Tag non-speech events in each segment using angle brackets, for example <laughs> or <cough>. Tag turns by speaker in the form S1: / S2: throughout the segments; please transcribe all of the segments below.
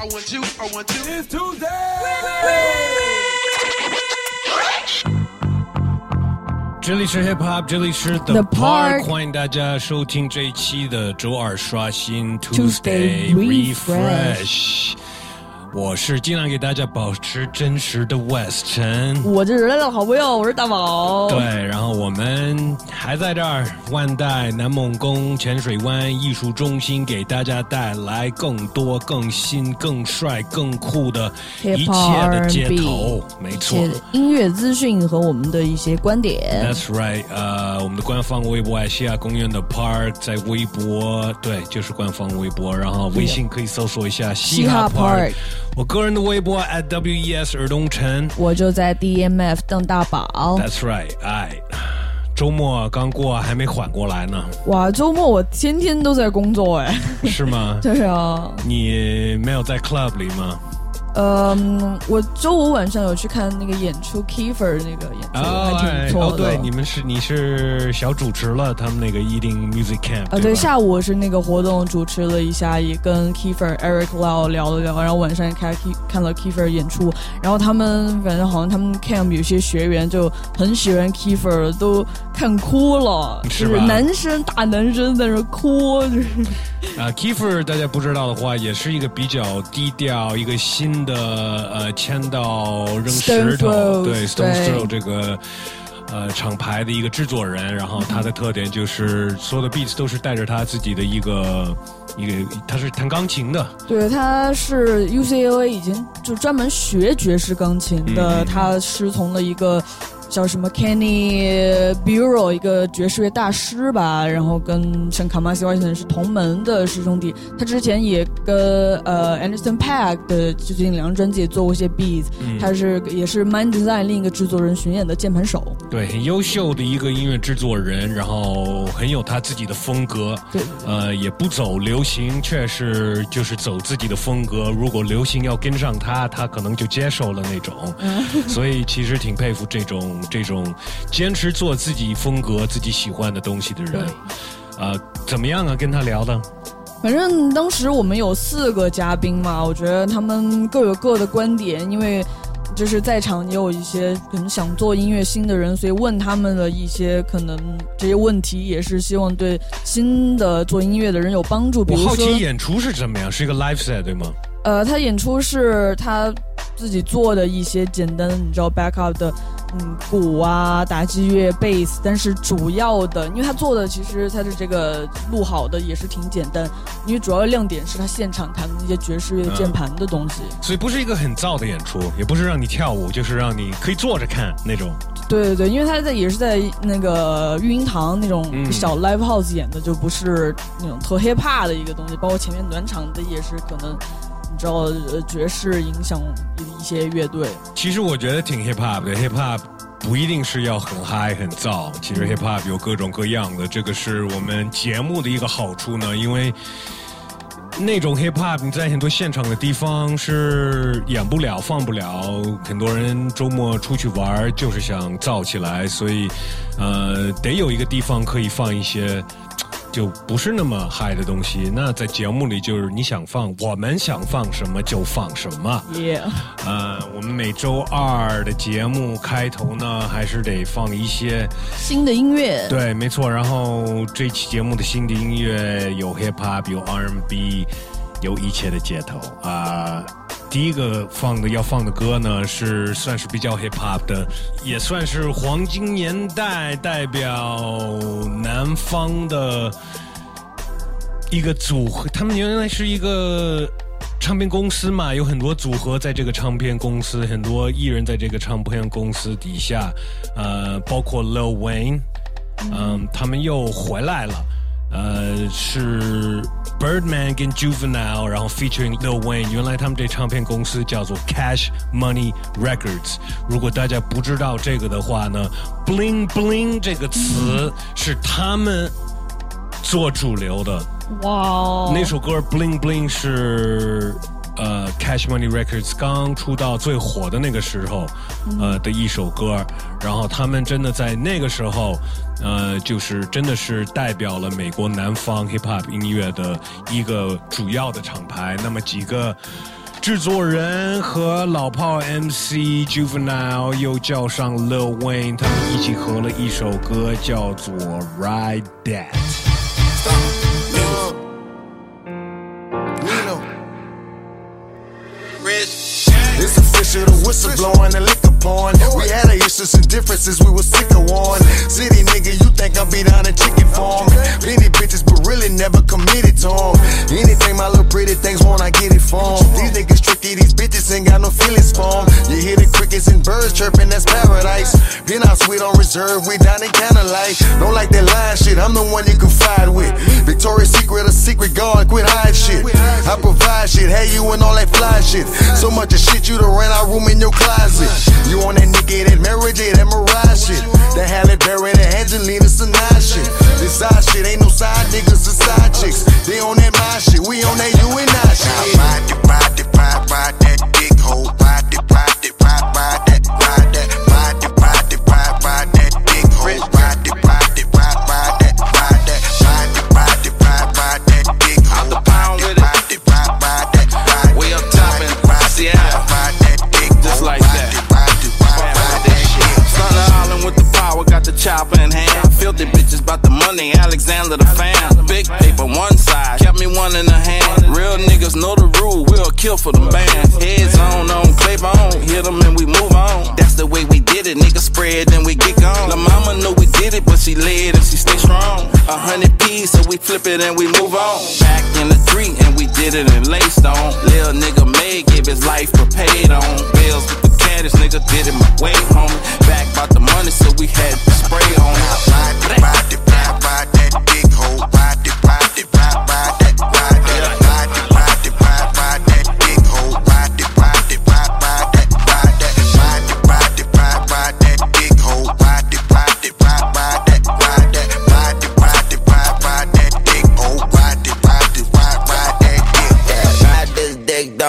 S1: I want to, I want to.
S2: It's Tuesday.
S3: 这里是 Hip Hop，这里是
S4: The
S3: The
S4: Park
S3: Park，欢迎大家收听这一期的周二刷新
S4: Tuesday
S3: Refresh。 我是尽量给大家保持真实的 West 陈。
S4: 我这是来了好朋友，我是大宝。
S3: 对，然后我们还在这儿，万代南梦宫浅水湾艺术中心给大家带来更多、更新、更帅、更酷的一切的街头，没错。
S4: 音乐资讯和我们的一些观点。
S3: That's right，呃，我们的官方微博爱西亚公园的 Park 在微博，对，就是官方微博，然后微信可以搜索一下西哈 Park。我个人的微博 at WES 尔东晨。
S4: 我就在 DMF 邓大宝。
S3: That's right，哎，周末刚过，还没缓过来呢，
S4: 哇，周末我天天都在工作哎。
S3: 是吗？<laughs>
S4: 对啊，
S3: 你没有在 club 里吗？
S4: 嗯，我周五晚上有去看那个演出，Kiefer 那个演出、还挺不错的。
S3: 哦，对，你们是你是小主持了他们那个 Eating Music Camp
S4: 啊，对，下午我是那个活动主持了一下，也跟 Kiefer、Eric Lau 聊了聊，然后晚上也看 Ke 看了 Kiefer 演出，然后他们反正好像他们 camp 有些学员就很喜欢 Kiefer，都看哭了，
S3: 是
S4: 就是男生大男生在那哭，就是。
S3: 啊，Kiefer 大家不知道的话，也是一个比较低调、一个新的呃签到扔石头，对 Stone Throw 这个呃厂牌的一个制作人，然后他的特点就是所有的 beats 都是带着他自己的一个一个，他是弹钢琴的，
S4: 对，他是 UCLA 已经就专门学爵士钢琴的，
S3: 嗯。
S4: 他师从了一个叫什么 Kenny Bureau 一个爵士乐大师吧，然后跟像卡马西 Washington 是同门的师兄弟。他之前也跟呃 Anderson Paak 的最近两张专辑也做过一些 beats，、
S3: 嗯
S4: 他是也是 Mind Design 另一个制作人巡演的键盘手。
S3: 对，很优秀的一个音乐制作人，然后很有他自己的风格，
S4: 对，
S3: 呃，也不走流行，却是就是走自己的风格。如果流行要跟上他，他可能就接受了那种。所以其实挺佩服这种这种坚持做自己风格、自己喜欢的东西的人。呃，怎么样啊？跟他聊的？
S4: 反正当时我们有四个嘉宾嘛，我觉得他们各有各的观点，因为就是在场也有一些可能想做音乐新的人，所以问他们的一些可能这些问题，也是希望对新的做音乐的人有帮助。比
S3: 我好
S4: 如说，
S3: 奇演出是怎么样？是一个 live set 对吗？
S4: 呃，他演出是他自己做的一些简单，你知道 backup 的，嗯，鼓啊、打击乐、贝斯，但是主要的，因为他做的其实他的这个录好的也是挺简单，因为主要的亮点是他现场弹的那些爵士乐键盘的东西。
S3: 所以不是一个很燥的演出，也不是让你跳舞，就是让你可以坐着看那种。
S4: 对对对，因为他在也是在那个育婴堂那种
S3: 嗯
S4: 小 live house 演的，就不是那种特 hip hop 的一个东西，包括前面暖场的也是可能。你知道，呃，爵士影响一些乐队，
S3: 其实我觉得挺 hip hop 的，hip hop 不一定是要很嗨很燥，其实 hip hop 有各种各样的，这个是我们节目的一个好处呢，因为。那种 hip hop 你在很多现场的地方是演不了、放不了，很多人周末出去玩就是想燥起来，所以，呃，得有一个地方可以放一些就不是那么嗨的东西。那在节目里就是你想放，我们想放什么就放什么。
S4: 耶、
S3: 呃，我们每周二的节目开头呢，还是得放一些，
S4: 新的音乐，
S3: 对，没错。然后这期节目的新的音乐有 hip hop，有 R&B，有一切的街头啊、第一个放的要放的歌呢，是算是比较 hip hop 的，也算是黄金年代代表南方的一个组合。他们原来是一个唱片公司嘛，有很多组合在这个唱片公司，很多艺人在这个唱片公司底下，呃，包括 Lil Wayne，嗯，他们又回来了。呃，是 Birdman 跟 Juvenile，然后 featuring Lil Wayne。原来他们这唱片公司叫做 Cash Money Records。如果大家不知道这个的话呢，bling bling 这个词是他们做主流的。
S4: 哇哦，
S3: 那首歌 Bling Bling 是呃 Cash Money Records 刚出道最火的那个时候，呃的一首歌，然后他们真的在那个时候，呃，就是真的是代表了美国南方 hip hop 音乐的一个主要的厂牌。那么几个。制作人和老炮 MC Juvenile 又叫上 Lil Wayne，他们一起合了一首歌，叫做《Ride That》。
S1: The whistle blowing, the liquor pouring. We had our issues and differences, we was sick of one. City nigga, you think I be down in chicken farm. Plenty bitches, but really never committed to them. Anything my little pretty things want, I get it from. These niggas tricky, these bitches ain't got no feelings for for 'em. You hear the crickets and birds chirping, that's paradise. Been out sweet on reserve, we down in candlelight. Don't like that line shit, I'm the one you confide with. Victoria's Secret, a secret guard, quit hide shit. I provide shit, hey you and all that fly shit. So much of shit you done ran out room in your closet. You on that Nicki, that J, that shit. That Halle Berry, that Angelina Sinai shit. This side shit ain't no side niggas, it's side chicks. They on that my shit, we on that you and I shit. Ride ride ride, ride that big hole. Ride it, ride it, ride, ride that, ride that. Ride it, ride ride, ride that big hole. Ride it,
S2: chopper in hand. Filthy bitches about the money, Alexander the fan. Big paper one side, kept me one in the hand. Real niggas know the rule, kill for them bands. Heads on, on, clay on, hit them and we move on. That's the way we did it, nigga spread, then we get gone. La mama know we did it, but she led and she stay strong. A hundred P's, so we flip it and we move on. Back in the street and we did it in Laystone. Lil nigga May gave his life for paid on. Bills with the caddis, nigga did it my way, homie. Back about the money, so we had to spray on.
S1: Ride ride it, ride, ride that big hole. Ride ride ride, ride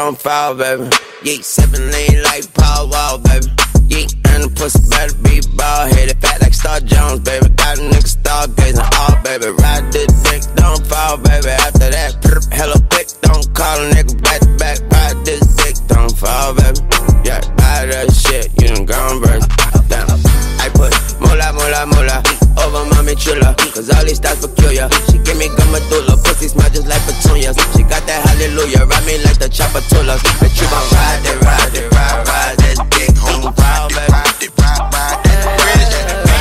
S5: don't fall, baby. Yeet, seven lean like Paul Wall, baby. Yeet, and the pussy better be ball headed, fat like Star Jones, baby. Got a nigga star stargazing all, baby. Ride this dick, don't fall, baby. After that, prr, hella quick, don't call a nigga back back. Ride this dick, don't fall, baby. Yeah, ride that shit, you done gone, baby. Damn. I put moolah, moolah, moolah over my chula. Cause all these stars peculiar. She give me gum gummadula, pussy smile just like petunias. She got that hallelujah, ride me like the chopper tulas. I ride, that ride, that ride, ride that dick. I'm.
S1: Ride, that ride, ride that.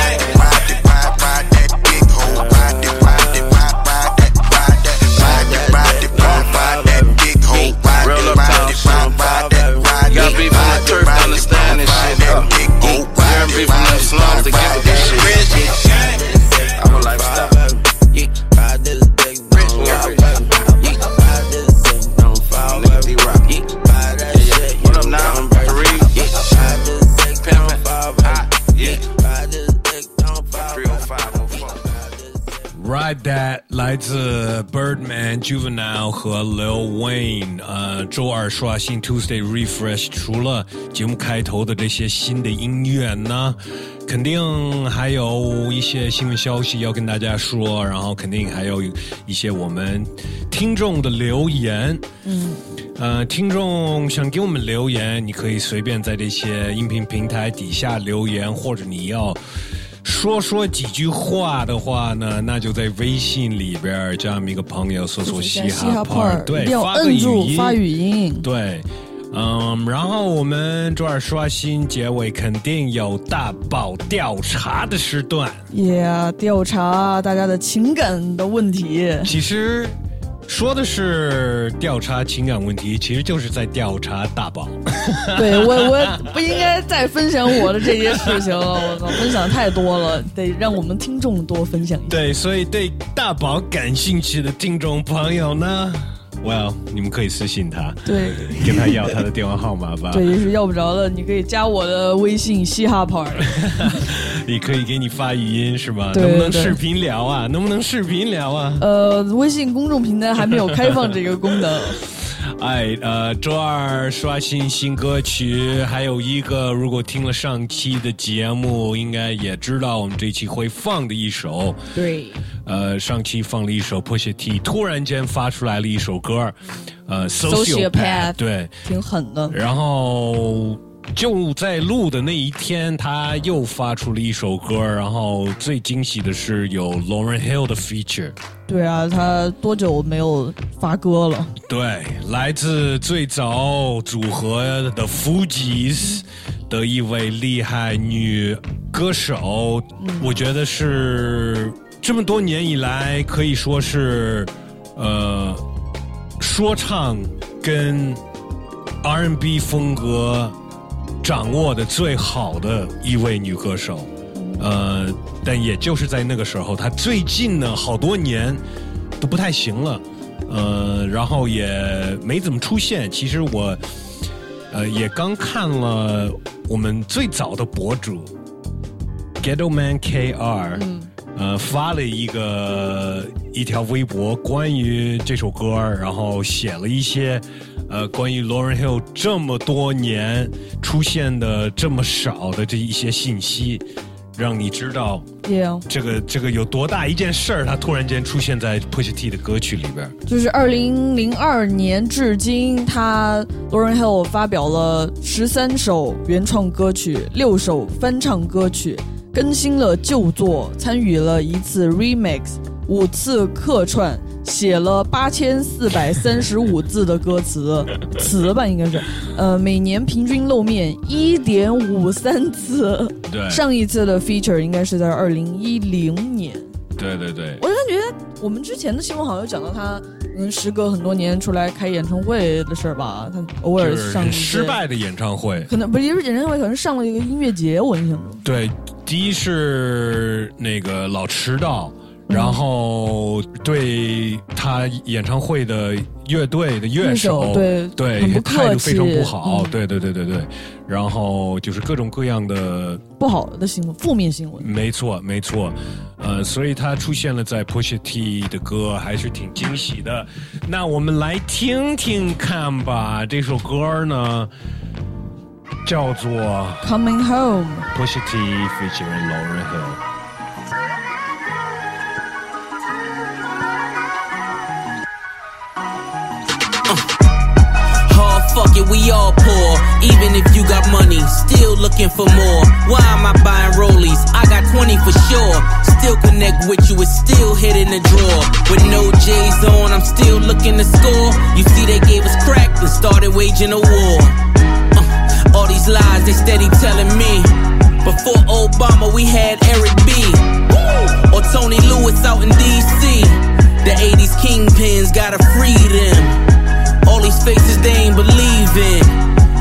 S1: Ride, that dick. I'm ride, that ride, ride that, ride that, ride that, ride that, ride, that ride, that ride, that, ride that, ride that, ride
S2: that,
S1: ride
S2: that,
S1: ride
S2: that,
S1: ride that, ride
S2: that,
S1: ride
S2: that,
S1: ride that,
S5: ride that, ride that, ride that, ride
S3: that, Juvenile 和 Lil Wayne。呃，周二刷新 Tuesday Refresh，除了节目开头的这些新的音乐呢，肯定还有一些新闻消息要跟大家说，然后肯定还有一些我们听众的留言。嗯，呃，听众想给我们留言，你可以随便在这些音频平台底下留言，或者你要。说说几句话的话呢，那就在微信里边这样一个朋友，搜索嘻
S4: 嘻哈
S3: 泡儿，对发个语音，
S4: 发语音。
S3: 对，嗯，然后我们周二刷新结尾肯定有大宝调查的时段。
S4: 也、调查大家的情感的问题。
S3: 其实说的是调查情感问题，其实就是在调查大宝。<laughs>
S4: 对我，我不应该再分享我的这些事情了。我操，分享太多了，得让我们听众多分享一下。
S3: 对，所以对大宝感兴趣的听众朋友呢，Well，你们可以私信他，
S4: 对
S3: 跟他要他的电话号码吧。
S4: 对，也是要不着的，你可以加我的微信嘻哈 part。<laughs>
S3: 也可以给你发语音是吧？能不能视频聊啊？能不能视频聊啊？
S4: 呃，微信公众平台还没有开放这个功能。<laughs>
S3: 哎，呃，周二刷新新歌曲，还有一个，如果听了上期的节目，应该也知道我们这期会放的一首。
S4: 对，
S3: 呃，上期放了一首 Push T，突然间发出来了一首歌，呃 Sociopath，Sociopath，对，
S4: 挺狠的。
S3: 然后就在录的那一天，他又发出了一首歌，然后最惊喜的是有 Lauren Hill 的 feature。
S4: 对啊，他多久没有发歌了？
S3: 对，来自最早组合的 Fugees 的一位厉害女歌手，我觉得是这么多年以来可以说是呃说唱跟 R&B 风格掌握的最好的一位女歌手。呃，但也就是在那个时候，她最近呢好多年都不太行了，呃，然后也没怎么出现。其实我呃也刚看了我们最早的博主 Ghetto Man KR，呃发了一个一条微博关于这首歌，然后写了一些呃关于 Lauren Hill 这么多年出现的这么少的这一些信息。让你知道这个这个有多大一件事儿，他突然间出现在 Push T 的歌曲里边。
S4: 就是二零零二年至今，他 Lauren Hill 发表了十三首原创歌曲，六首翻唱歌曲，更新了旧作，参与了一次 remix，五次客串，写了八千四百三十五字的歌词词吧，应该是，呃，每年平均露面一点五三次。
S3: 对
S4: 上一次的 feature 应该是在二零一零年。
S3: 对对对
S4: 我就感觉我们之前的新闻好像有讲到他，嗯，时隔很多年出来开演唱会的事儿吧，他偶尔上
S3: 失，败的演唱会。
S4: 可能不是也是演唱会，可能上了一个音乐节，我印象中。
S3: 对，第一是那个老迟到，然后对他演唱会的乐队的乐
S4: 乐手对
S3: 对态度非常不好，
S4: 嗯
S3: 对对对对对，然后就是各种各样的
S4: 不好的新闻，负面新闻。
S3: 没错，没错，呃，所以他出现了在 Push T 的歌，还是挺惊喜的。那我们来听听看吧，这首歌呢叫做
S4: Coming
S3: home，Push T featuring Lauren Hill。
S6: Fuck it, we all poor. Even if you got money, still looking for more. Why am I buying rollies? I got 20 for sure. Still connect with you, it's still hit in the drawer. With no J's on, I'm still looking to score. You see, they gave us crack and started waging a war. Uh, all these lies, they steady telling me. Before Obama, we had Eric B. Or Tony Lewis out in D.C. The 80s kingpins gotta free them. These faces they ain't believing.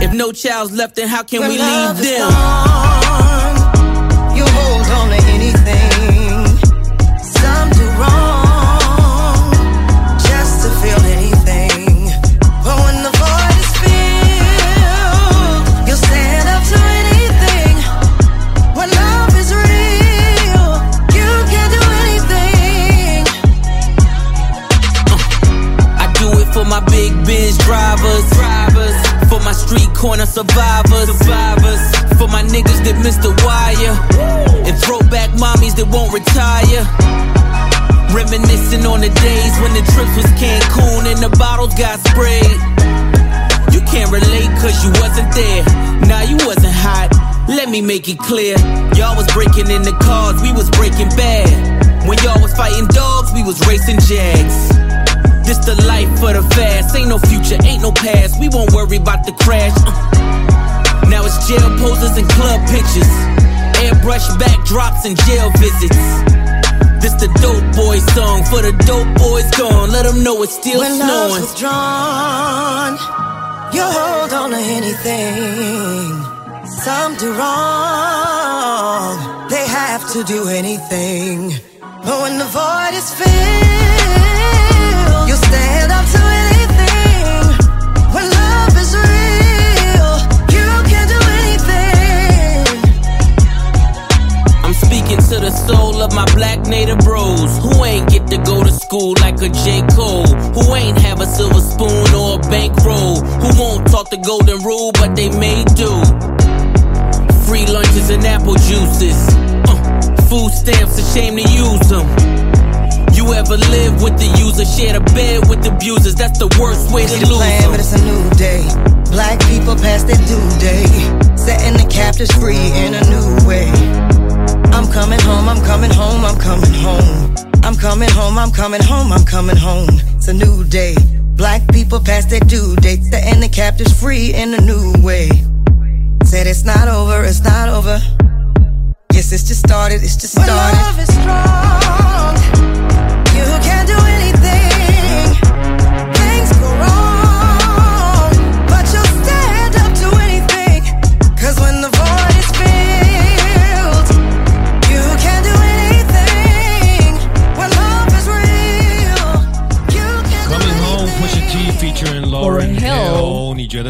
S6: If no child's left, then how can
S7: When
S6: we leave them?
S7: gone, you hold on
S6: for my big Benz drivers, drivers. For my street corner survivors, survivors. For my niggas that missed the wire. And throwback mommies that won't retire. Reminiscing on the days when the trips was Cancun and the bottles got sprayed. You can't relate cause you wasn't there. Nah, you wasn't hot. Let me make it clear. Y'all was breaking in the cars, we was breaking bad. When y'all was fighting dogs, we was racing jags. This the life for the fast. Ain't no future, ain't no past. We won't worry about the crash. Uh. Now it's jail poses and club pictures. Airbrush backdrops and jail visits. This the dope boy song for the dope boys gone. Let them know it's still
S7: When
S6: snowing.
S7: love's withdrawn, you hold on to anything. Some do wrong, they have to do anything. But when the void is filled,
S6: soul of my black native bros who ain't get to go to school like a J. Cole, who ain't have a silver spoon or a bankroll. taught the golden rule, but they made do. Free lunches and apple juices. Uh, food stamps, a shame to use them. You ever live with the user, share the bed with the abusers? That's the worst way to lose
S7: plan, but
S6: 'em.
S7: it's a new day. Black people past their due day. Setting the captives free in a new way. I'm coming home, I'm coming home, I'm coming home. I'm coming home, I'm coming home, I'm coming home. It's a new day. Black people past their due date. Setting the captives free in a new way. Said it's not over, it's not over. Yes, it's just started, it's just started.
S8: love is strong, you can't do anything. Things go wrong, but you'll stand up to anything. Cause when the void is filled, you can't do anything. When love is real,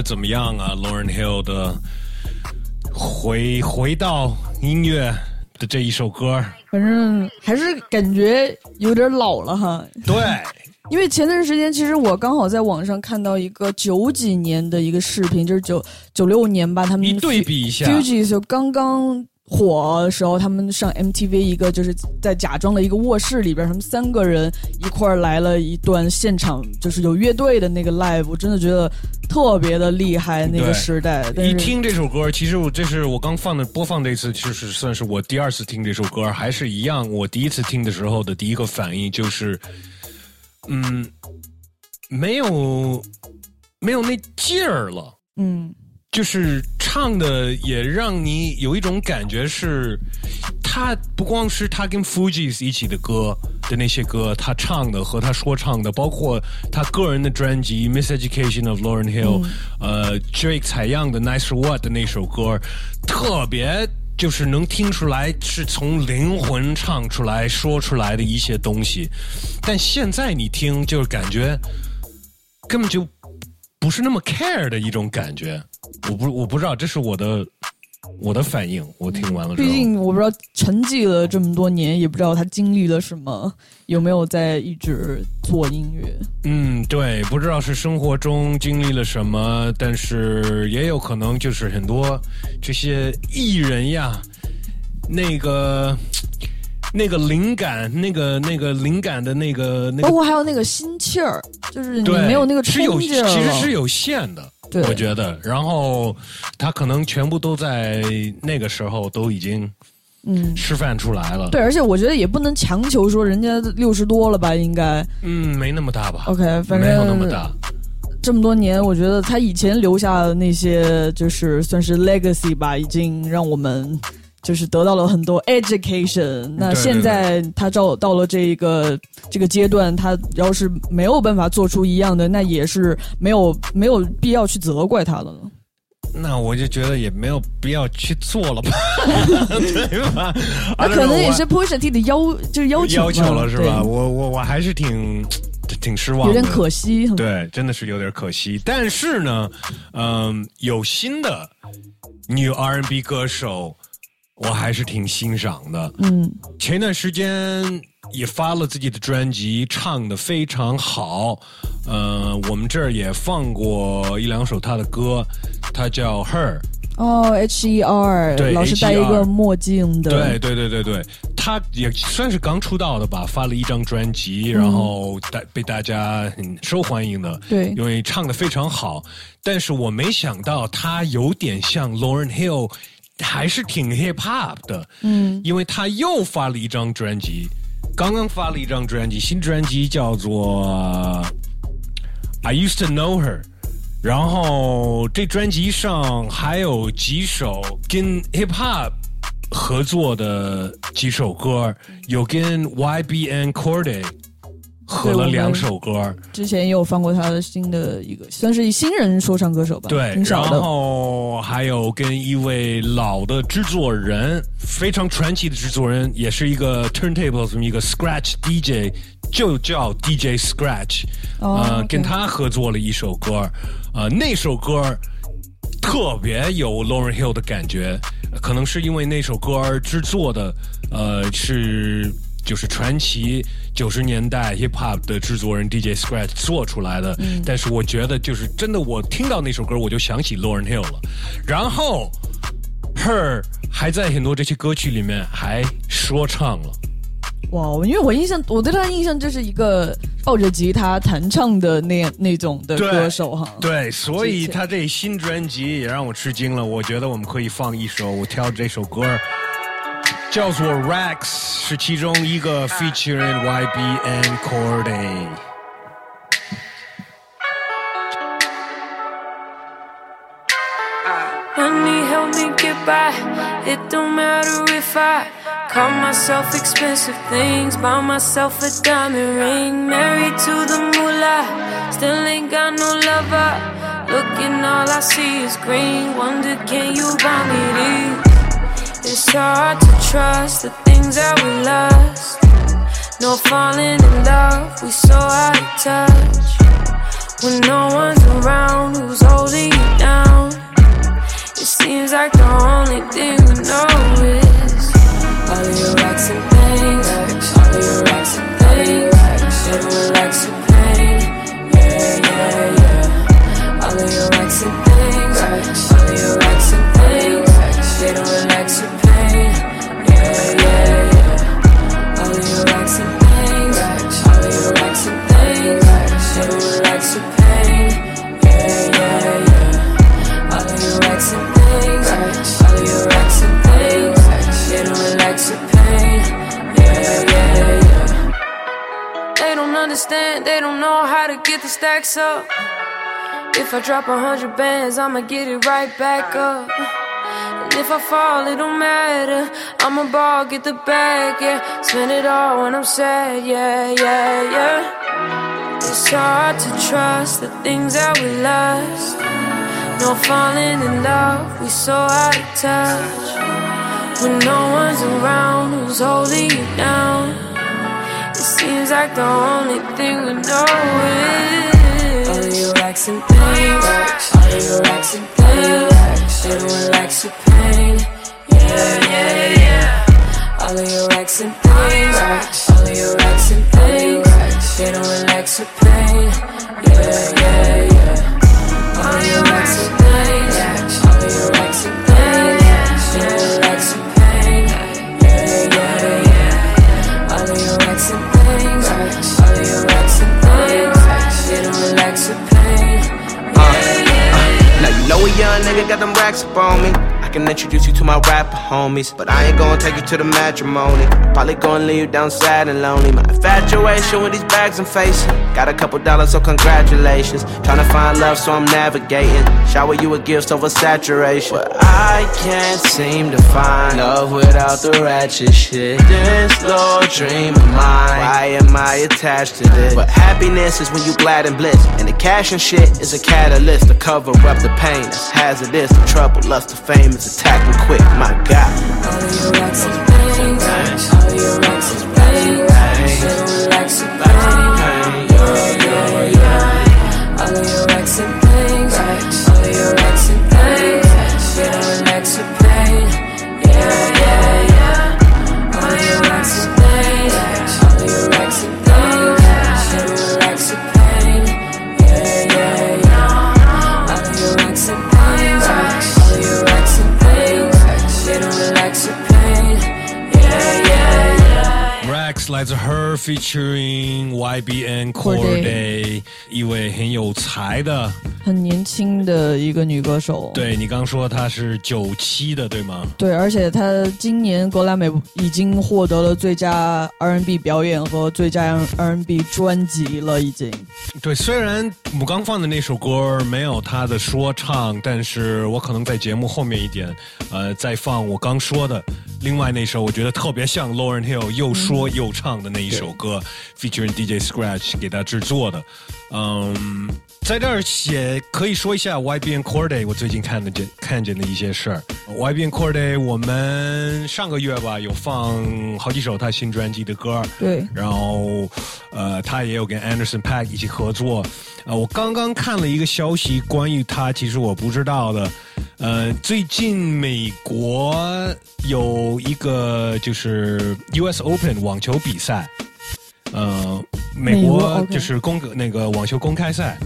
S3: 怎么样啊？Lauren Hill 的回回到音乐的这一首歌，
S4: 反正还是感觉有点老了哈。
S3: 对，<laughs>
S4: 因为前段时间，其实我刚好在网上看到一个九几年的一个视频，就是九九六年吧，他们
S3: 一对比一下。
S4: 就刚刚火的时候，他们上 MTV 一个就是在假装的一个卧室里边，他们三个人一块儿来了一段现场，就是有乐队的那个 live，我真的觉得特别的厉害，那个时代。
S3: 一听这首歌，其实我这是我刚放的播放这次，就是算是我第二次听这首歌，还是一样。我第一次听的时候的第一个反应就是，嗯，没有没有那劲儿了。
S4: 嗯，
S3: 就是唱的也让你有一种感觉是，他不光是他跟 Fuji's 一起的歌的那些歌，他唱的和他说唱的，包括他个人的专辑《Miseducation of Lauren Hill》，呃，Drake 采样的《Nice What》的那首歌，特别。就是能听出来是从灵魂唱出来、说出来的一些东西，但现在你听就是感觉根本就不是那么 care 的一种感觉。我不我不知道，这是我的我的反应。我听完了之后，
S4: 毕竟我不知道沉寂了这么多年，也不知道他经历了什么，有没有在一直做音乐。
S3: 嗯，对，不知道是生活中经历了什么，但是也有可能就是很多这些艺人呀，那个那个灵感，那个那个灵感的那个那
S4: 包，括还有那个心气儿，就是你，没有那个冲劲儿其
S3: 实是有限的。我觉得，然后他可能全部都在那个时候都已经
S4: 嗯，
S3: 示范出来了。
S4: 对，而且我觉得也不能强求说人家六十多了吧，应该
S3: 嗯，没那么大吧
S4: OK，反正
S3: 没有那么大。
S4: 这么多年，我觉得他以前留下的那些就是算是 legacy 吧，已经让我们就是得到了很多 education。那现在他到到了这一个这个阶段，他要是没有办法做出一样的，那也是没有没有必要去责怪他了。
S3: 那我就觉得也没有必要去做了吧，<laughs> 对吧？
S4: 那可能也是 Pusha T 的要就是要求
S3: 要求了是吧？我我我还是挺挺失望，
S4: 有点可惜。
S3: 对，真的是有点可惜。但是呢，嗯，有新的女 R&B 歌手，我还是挺欣赏的。
S4: 嗯，
S3: 前段时间也发了自己的专辑，唱的非常好。呃，我们这儿也放过一两首他的歌，他叫 Her。
S4: 哦，H E R，
S3: 对
S4: 老是戴一个墨镜的，
S3: 对对对对对，他也算是刚出道的吧，发了一张专辑，然后大被大家很受欢迎的，
S4: 对
S3: 因为唱的非常好。但是我没想到他有点像 Lauren Hill，还是挺 hip hop 的，
S4: 嗯，
S3: 因为他又发了一张专辑，刚刚发了一张专辑，新专辑叫做 I Used to Know Her。然后这专辑上还有几首跟 hip hop 合作的几首歌，有跟 YBN Corday 合了两首歌，
S4: 之前也有放过他的新的一个，算是新人说唱歌手吧，
S3: 对，然
S4: 挺少的。
S3: 后还有跟一位老的制作人，非常传奇的制作人，也是一个 turntable 这么一个 scratch DJ，就叫 DJ Scratch，、
S4: 哦
S3: 呃跟他合作了一首歌，呃，那首歌特别有 Lauren Hill 的感觉，可能是因为那首歌制作的，呃，是就是传奇九十年代 hip hop 的制作人 DJ Scratch 做出来的。
S4: 嗯
S3: 但是我觉得就是真的，我听到那首歌我就想起 Lauren Hill 了。然后 Her 还在很多这些歌曲里面还说唱了。
S4: 哇，因为我印象，我对他的印象就是一个抱着吉他弹唱的那那种的歌手哈。
S3: 对，所以他这新专辑也让我吃惊了。我觉得我们可以放一首，我挑这首歌叫做《Rex》，是其中一个 featuring YB and Corday。
S9: Money help me get by. It don't matter if I call myself expensive things, buy myself a diamond ring, married to the moolah. Still ain't got no lover. Looking, all I see is green. Wonder, can you buy me these? It's hard to trust the things that we lost. No falling in love, we so out of touch. When no one's around, who's holding you down? It seems like the only thing we know is all of your racks and things, all of your they don't know how to get the stacks up. If I drop a hundred bands, I'ma get it right back up. And if I fall, it don't matter. I'ma ball, get the bag, yeah. Spend it all when I'm sad, yeah, yeah, yeah. It's hard to trust the things that we lost. No falling in love, we so out of touch. When no one's around, who's holding you down? It seems like the only thing we know is all of your racks and things, all of your racks and things. Should relax your pain, yeah, yeah, yeah. All of your racks and things, all of your racks and things. Should relax your pain, yeah, yeah, yeah.
S6: Nigga got them racks up on me. Can introduce you to my rapper homies, but I ain't gonna take you to the matrimony. Probably gonna leave you down sad and lonely. My infatuation with these bags I'm facing. Got a couple dollars, so congratulations. Tryna find love, so I'm navigating. Shower you with gifts over saturation. But I can't seem to find love without the ratchet shit. This little dream of mine. Why am I attached to this? But happiness is when you glad and bliss. And the cash and shit is a catalyst to cover up the pain that's hazardous. The trouble, lust, the fame is attacking quick. My God.
S9: All your things, all your racks and
S3: 来自 Her featuring YBN Corday，一位很有才的。
S4: 很年轻的一个女歌手，
S3: 对你刚说她是九七的，对吗？
S4: 对，而且她今年格莱美已经获得了最佳 R&B 表演和最佳 R&B 专辑了，已经。
S3: 对，虽然我刚放的那首歌没有她的说唱，但是我可能在节目后面一点，呃，再放我刚说的另外那首，我觉得特别像 Lauren Hill 又说又唱的那一首歌、f e a t u r i n g DJ Scratch 给他制作的。嗯，在这儿写可以说一下 YBN Corday 我最近看的见看见的一些事儿。YBN Corday 我们上个月吧有放好几首他新专辑的歌，
S4: 对
S3: 然后呃他也有跟 Anderson Paak 一起合作。呃，我刚刚看了一个消息，关于他其实我不知道的。呃，最近美国有一个就是 US Open 网球比赛。呃，美
S4: 美国
S3: 就是公那个网球公开赛，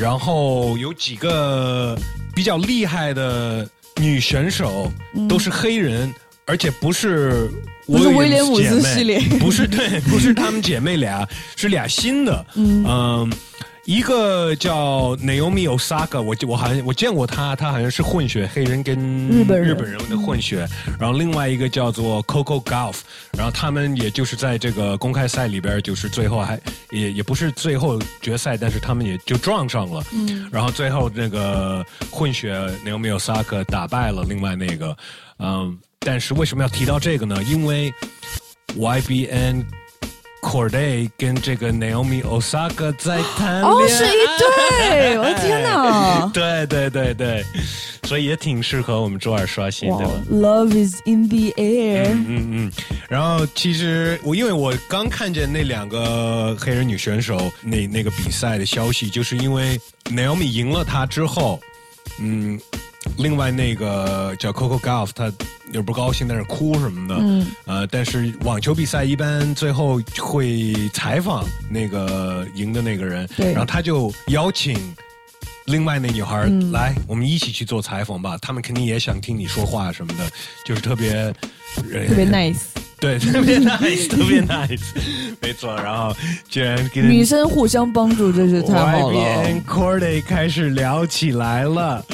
S3: 然后有几个比较厉害的女选手都是黑人，而且不是
S4: 不是威廉姆斯系列
S3: 不是对，不是她们姐妹俩，是俩新的，嗯。一个叫 Naomi Osaka，我我好像我见过他，他好像是混血，黑人跟
S4: 日本
S3: 日本人的混血。然后另外一个叫做 Coco Golf，然后他们也就是在这个公开赛里边，就是最后还也也不是最后决赛，但是他们也就撞上了。嗯，然后最后那个混血 Naomi Osaka 打败了另外那个，嗯，但是为什么要提到这个呢？因为 YBN。Corday 跟这个 Naomi Osaka 在谈恋爱，
S4: 哦，是一对，我的天哪！<laughs>
S3: 对对对对，所以也挺适合我们周二刷新
S4: 哇
S3: 的。
S4: ，Love is in the air。
S3: 嗯嗯，然后其实我因为我刚看见那两个黑人女选手那那个比赛的消息，就是因为 Naomi 赢了她之后，嗯，另外那个叫 Coco Golf，他也不高兴，在那哭什么的，
S4: 嗯，
S3: 呃，但是网球比赛一般最后会采访那个赢的那个人，
S4: 对
S3: 然后他就邀请。另外那女孩、
S4: 嗯
S3: 来，我们一起去做采访吧。他们肯定也想听你说话什么的，就是特别呃
S4: 特别 nice，
S3: 对，特别 nice，特别 nice，没错。然后居然跟
S4: 女生互相帮助，真是太好了。
S3: YBN Corday 开始聊起来了，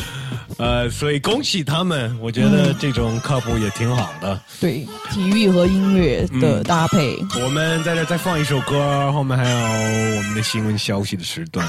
S3: 呃，所以恭喜他们，我觉得这种 couple 也挺好的。
S4: 对，体育和音乐的搭配。
S3: 我们在这再放一首歌，后面还有我们的新闻消息的时段。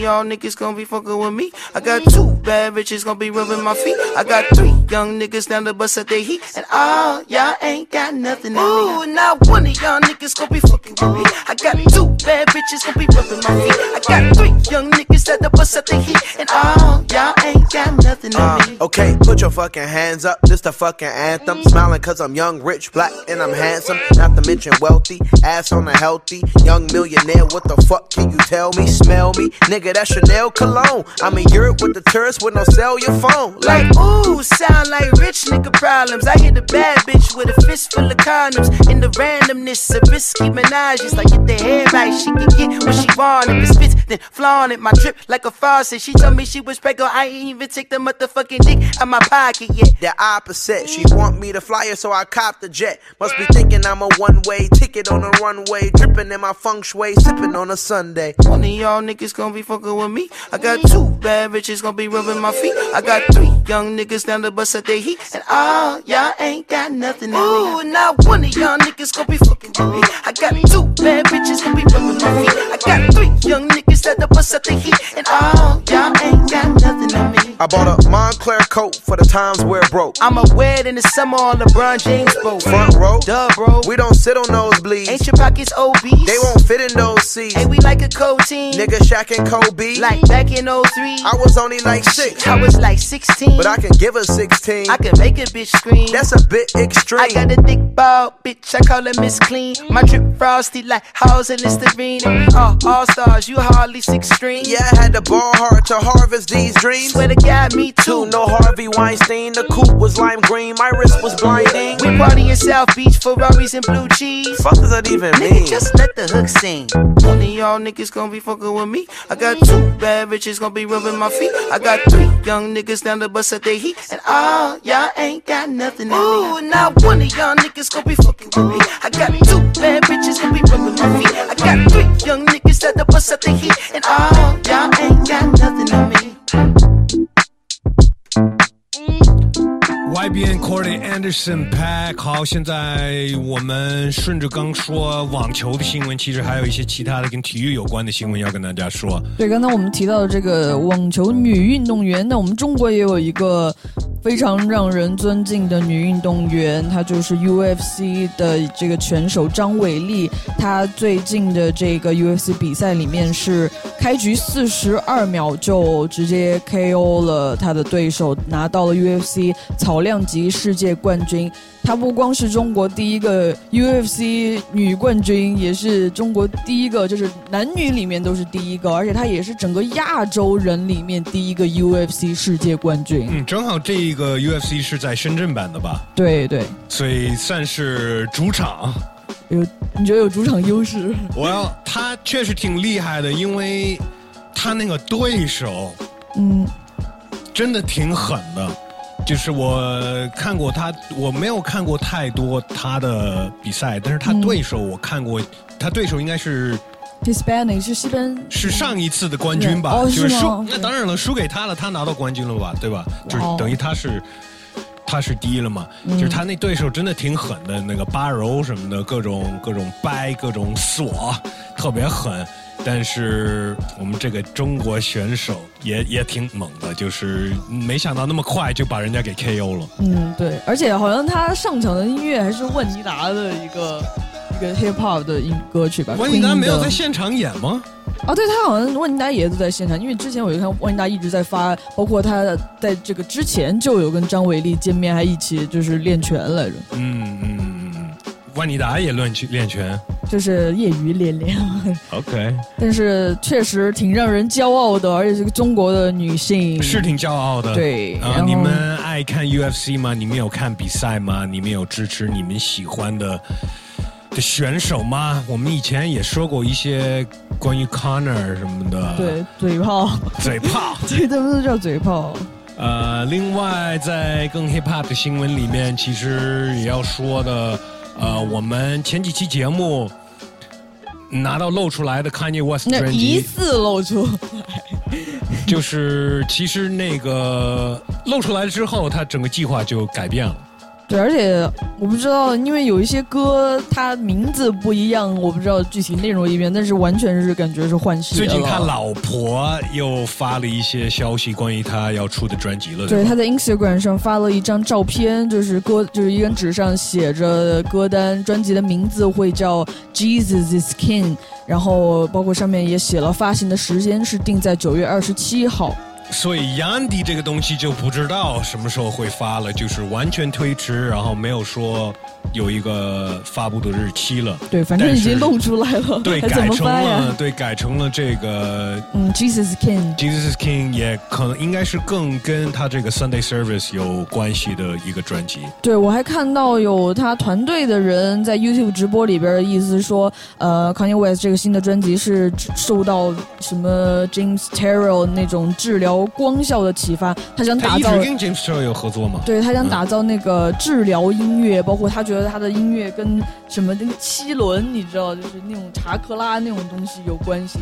S10: One y'all niggas gonna be fucking with me. I got two bad bitches gonna be rubbing my feet. I got three young niggas down the bus at their heat. And all y'all ain't got nothing on me. Ooh, now one of y'all niggas gonna be fucking with me. I got two bad bitches gonna be rubbing my feet. I got three young niggas at the bus at their heat. And all y'all ain't got nothing on me.
S11: Uh, okay, put your fucking hands up. This the fucking anthem. Smiling cause I'm young, rich, black, and I'm handsome. Not to mention wealthy. Ass on a healthy. Young millionaire. What the fuck can you tell me? Smell me? Nigga, that's Chanel cologne. I'm in Europe with the tourists with no cell your phone.
S10: Like, ooh, sound like rich nigga problems. I hit a bad bitch with a fist full of condoms. In the randomness of risky menages, like get the hair right, she can get what she want. If it spits, then flaunt it. My drip like a faucet. She told me she was pregnant. I ain't even take the motherfucking dick out my pocket yet.
S11: The opposite. She want me to fly her, so I cop the jet. Must be thinking I'm a one-way ticket on a runway, dripping in my feng shui, sipping on a Sunday.
S10: One of y'all niggas gonna be fucking with me. I got two bad bitches gonna be rubbing my feet. I got three young niggas down the bus at their heat. And all y'all ain't got nothing on me. Ooh, now one of y'all niggas gonna be fucking with me. I got two bad bitches gonna be rubbing my feet. I got three young niggas at the bus at their heat. And all y'all ain't got nothing on me.
S11: I bought a Montclair coat for the times where it broke.
S10: I'ma wear it in the summer on LeBron James boat.
S11: Front row,
S10: Duh, bro.
S11: we don't sit on those nosebleeds.
S10: Ain't your pockets obese?
S11: They won't fit in those seats.
S10: Ain't we like a cold team?
S11: Nigga Shaq and Kobe.
S10: Like back in 03.
S11: I was only like six,
S10: I was like 16.
S11: But I can give her 16.
S10: I can make a bitch scream.
S11: That's a bit extreme.
S10: I got a thick ball, bitch. I call her Miss Clean. My drip frosty like Halls and Listerine. We all all stars. You hardly six string.
S11: yeah, I had to ball hard to harvest these dreams.
S10: Swear to God, me too.
S11: No Harvey Weinstein. The coupe was lime green. My wrist was blinding.
S10: We party in South Beach, Ferraris and blue cheese.
S11: Fuck does that even
S10: Nigga,
S11: mean?
S10: just let the hook sing. One of y'all niggas gonna be fucking with me. I got two bad bitches gonna be rubbing my feet. I got three young niggas down the bus at their heat. And all y'all ain't got nothing. Ooh, now one of y'all niggas gonna be fucking with me. I got two bad bitches gonna be rubbing my feet. I got three young niggas at the bus at their heat. And all y'all ain't got nothing on me.
S3: YBN Corday Anderson Pack，好，现在我们顺着刚说网球的新闻，其实还有一些其他的跟体育有关的新闻要跟大家说。
S4: 对，刚才我们提到的这个网球女运动员，那我们中国也有一个非常让人尊敬的女运动员，她就是 UFC 的这个拳手张伟丽。她最近的这个 UFC 比赛里面是开局四十二秒就直接 KO 了她的对手，拿到了 UFC 草量级世界冠军。她不光是中国第一个 UFC 女冠军，也是中国第一个，就是男女里面都是第一个，而且她也是整个亚洲人里面第一个 UFC 世界冠军。
S3: 嗯，正好这个 UFC 是在深圳版的吧？
S4: 对对，
S3: 所以算是主场。
S4: 有你觉得有主场优势？
S3: 我要他确实挺厉害的，因为他那个对手，
S4: 嗯，
S3: 真的挺狠的。就是我看过他，我没有看过太多他的比赛，但是他对手我看过，他对手应该是
S4: Hispanic 是西边
S3: 是上一次的冠军吧？
S4: 哦
S3: 就是输，那当然了，输给他了，他拿到冠军了吧？对吧？就是等于他是。他是第一了嘛？
S4: 嗯
S3: 就是他那对手真的挺狠的，那个巴柔什么的，各种各种掰，各种锁，特别狠。但是我们这个中国选手也也挺猛的，就是没想到那么快就把人家给 KO 了。
S4: 嗯，对，而且好像他上场的音乐还是万妮达的一个一个 hip hop 的音歌曲吧。
S3: 万妮达没有在现场演吗？
S4: 啊，对他好像万妮达也都在现场，因为之前我就看万妮达一直在发，包括他在这个之前就有跟张伟丽见面，还一起就是练拳来着，
S3: 嗯嗯嗯嗯，万妮达也练拳练拳。
S4: 就是业余练练。
S3: OK，
S4: 但是确实挺让人骄傲的，而且是个中国的女性，
S3: 是挺骄傲的。啊、
S4: 对啊
S3: 你们爱看 UFC 吗？你们有看比赛吗？你们有支持你们喜欢的的选手吗？我们以前也说过一些关于 Connor 什么的，
S4: 对嘴炮，
S3: 嘴炮。<laughs>
S4: 对他们都叫嘴炮。
S3: 呃，另外在更 hip hop 的新闻里面，其实也要说的，呃，我们前几期节目拿到露出来的 Kanye West 专
S4: 那疑
S3: 辑，
S4: 似露出来，
S3: 就是其实那个露出来之后，他整个计划就改变了。
S4: 对，而且我不知道，因为有一些歌它名字不一样，我不知道具体内容一遍，但是完全是感觉是换戏。
S3: 最近他老婆又发了一些消息，关于他要出的专辑了，
S4: 对他在 Instagram 上发了一张照片，就是歌，就是一根纸上写着歌单，专辑的名字会叫 Jesus is King，然后包括上面也写了发行的时间是定在九月二十七号。
S3: 所以 Yandy 这个东西就不知道什么时候会发了，就是完全推迟，然后没有说有一个发布的日期了。
S4: 对，反正已经露出来了，
S3: 对，改成了？对，改成了这个
S4: 嗯，Jesus King。
S3: Jesus King，也可能应该是更跟他这个 Sunday Service 有关系的一个专辑。
S4: 对，我还看到有他团队的人在 YouTube 直播里边的意思说，呃，Kanye West 这个新的专辑是受到什么 James Terrell 那种治疗光效的启发，他想打造。
S3: 跟 James 有合作嘛？
S4: 对他想打造那个治疗音乐，包括他觉得他的音乐跟什么那个七轮，你知道，就是那种查克拉那种东西有关系，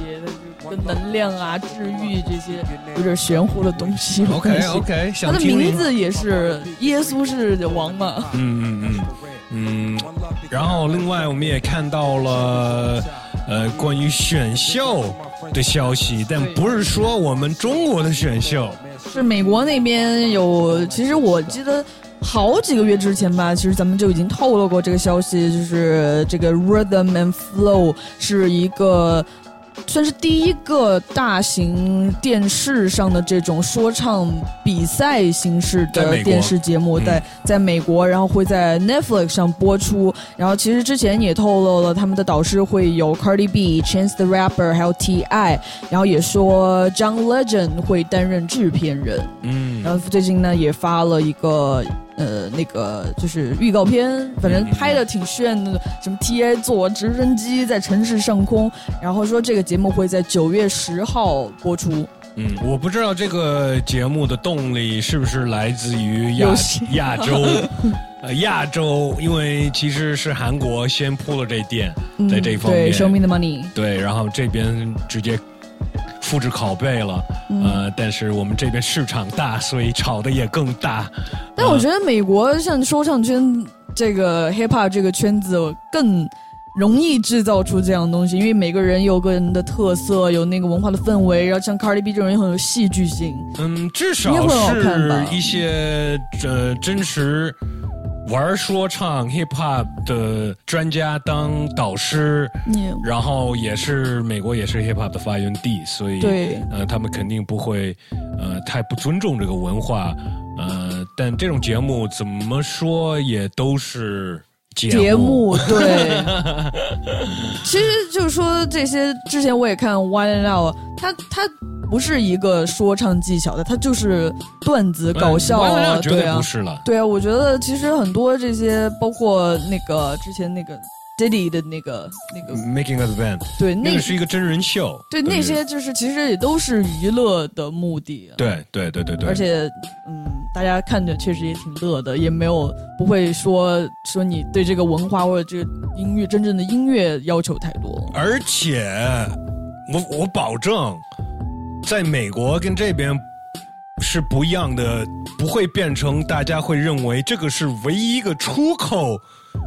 S4: 跟能量啊、治愈这些有点玄乎的东西有关
S3: OK
S4: 系。
S3: OK，<laughs>
S4: 他的名字也是耶稣是王嘛？
S3: 嗯嗯嗯嗯，然后另外我们也看到了呃关于选秀的消息，但不是说我们中国的选秀。
S4: 是美国那边有，其实我记得好几个月之前吧，其实咱们就已经透露过这个消息，就是这个 Rhythm and Flow 是一个。算是第一个大型电视上的这种说唱比赛形式的电视节目，
S3: 嗯
S4: 在在美国，然后会在 Netflix 上播出。然后其实之前也透露了，他们的导师会有 Cardi B、Chance the Rapper，还有 T.I，然后也说 John Legend 会担任制片人。
S3: 嗯
S4: 然后最近呢也发了一个呃那个就是预告片，反正拍的挺炫的，什么 TA 坐直升机在城市上空，然后说这个节目会在九月十号播出。
S3: 嗯，我不知道这个节目的动力是不是来自于亚亚洲，<laughs> 呃，亚洲，因为其实是韩国先铺了这店，在这方面
S4: ，，Show me the money。
S3: 对，然后这边直接复制拷贝了，
S4: 嗯
S3: 呃，但是我们这边市场大，所以炒的也更大。
S4: 但我觉得美国像说唱圈这个 hip hop 这个圈子更容易制造出这样的东西，因为每个人有个人的特色，有那个文化的氛围，然后像 Cardi B 这种也很有戏剧性。
S3: 嗯，至少是一些呃真实玩说唱 hip hop 的专家当导师，
S4: 嗯
S3: 然后也是美国也是 hip hop 的发源地，所以
S4: 对。
S3: 呃，他们肯定不会呃太不尊重这个文化，呃，但这种节目怎么说也都是节
S4: 节目 <laughs> 对，其实就是说这些，之前我也看 One Out，他他不是一个说唱技巧的，他就是段子搞笑啊，
S3: 对
S4: 对啊。
S3: 不是了。
S4: 对啊，我觉得其实很多这些，包括那个之前那个 Diddy 的那个那个
S3: ，Making us band，
S4: 对那
S3: 那个是一个真人秀，
S4: 对那些就是其实也都是娱乐的目的，
S3: 对对对对对，
S4: 而且嗯，大家看着确实也挺乐的，也没有不会说说你对这个文化或者这个音乐真正的音乐要求太多。
S3: 而且我我保证，在美国跟这边是不一样的，不会变成大家会认为这个是唯一一个出口，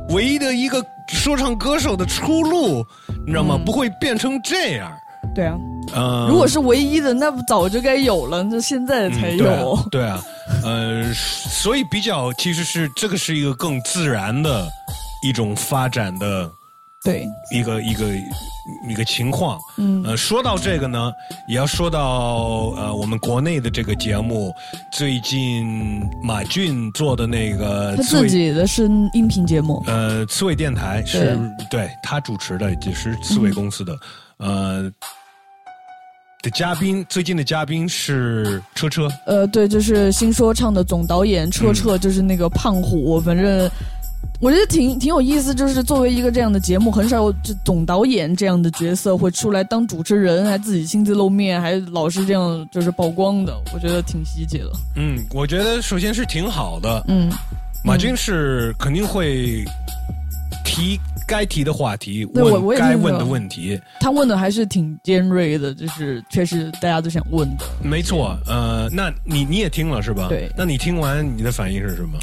S3: 唯一的一个说唱歌手的出路，你知道吗？
S4: 嗯
S3: 不会变成这样。
S4: 对啊，
S3: 嗯，
S4: 如果是唯一的，那不早就该有了，那现在才
S3: 嗯
S4: 有。
S3: 对啊，对啊呃，所以比较其实是这个是一个更自然的一种发展的
S4: 对，
S3: 一个一个一个情况。
S4: 嗯
S3: 呃，说到这个呢，也要说到呃我们国内的这个节目，最近马俊做的那个
S4: 他自己的是音频节目，
S3: 呃刺猬电台是对他主持的，也是刺猬公司的，呃。的嘉宾，最近的嘉宾是车车，
S4: 呃，对，就是新说唱的总导演车车，就是那个胖虎，反正。我觉得挺挺有意思，就是作为一个这样的节目，很少有这总导演这样的角色会出来当主持人，还自己亲自露面，还老是这样就是曝光的，我觉得挺稀奇的。
S3: 嗯，我觉得首先是挺好的，
S4: 嗯，
S3: 马军是肯定会提该提的话题，
S4: 对我我
S3: 也该问的问题，
S4: 他问的还是挺尖锐的，就是确实大家都想问的。
S3: 没错。呃，那你你也听了是吧？
S4: 对
S3: 那你听完你的反应是什么？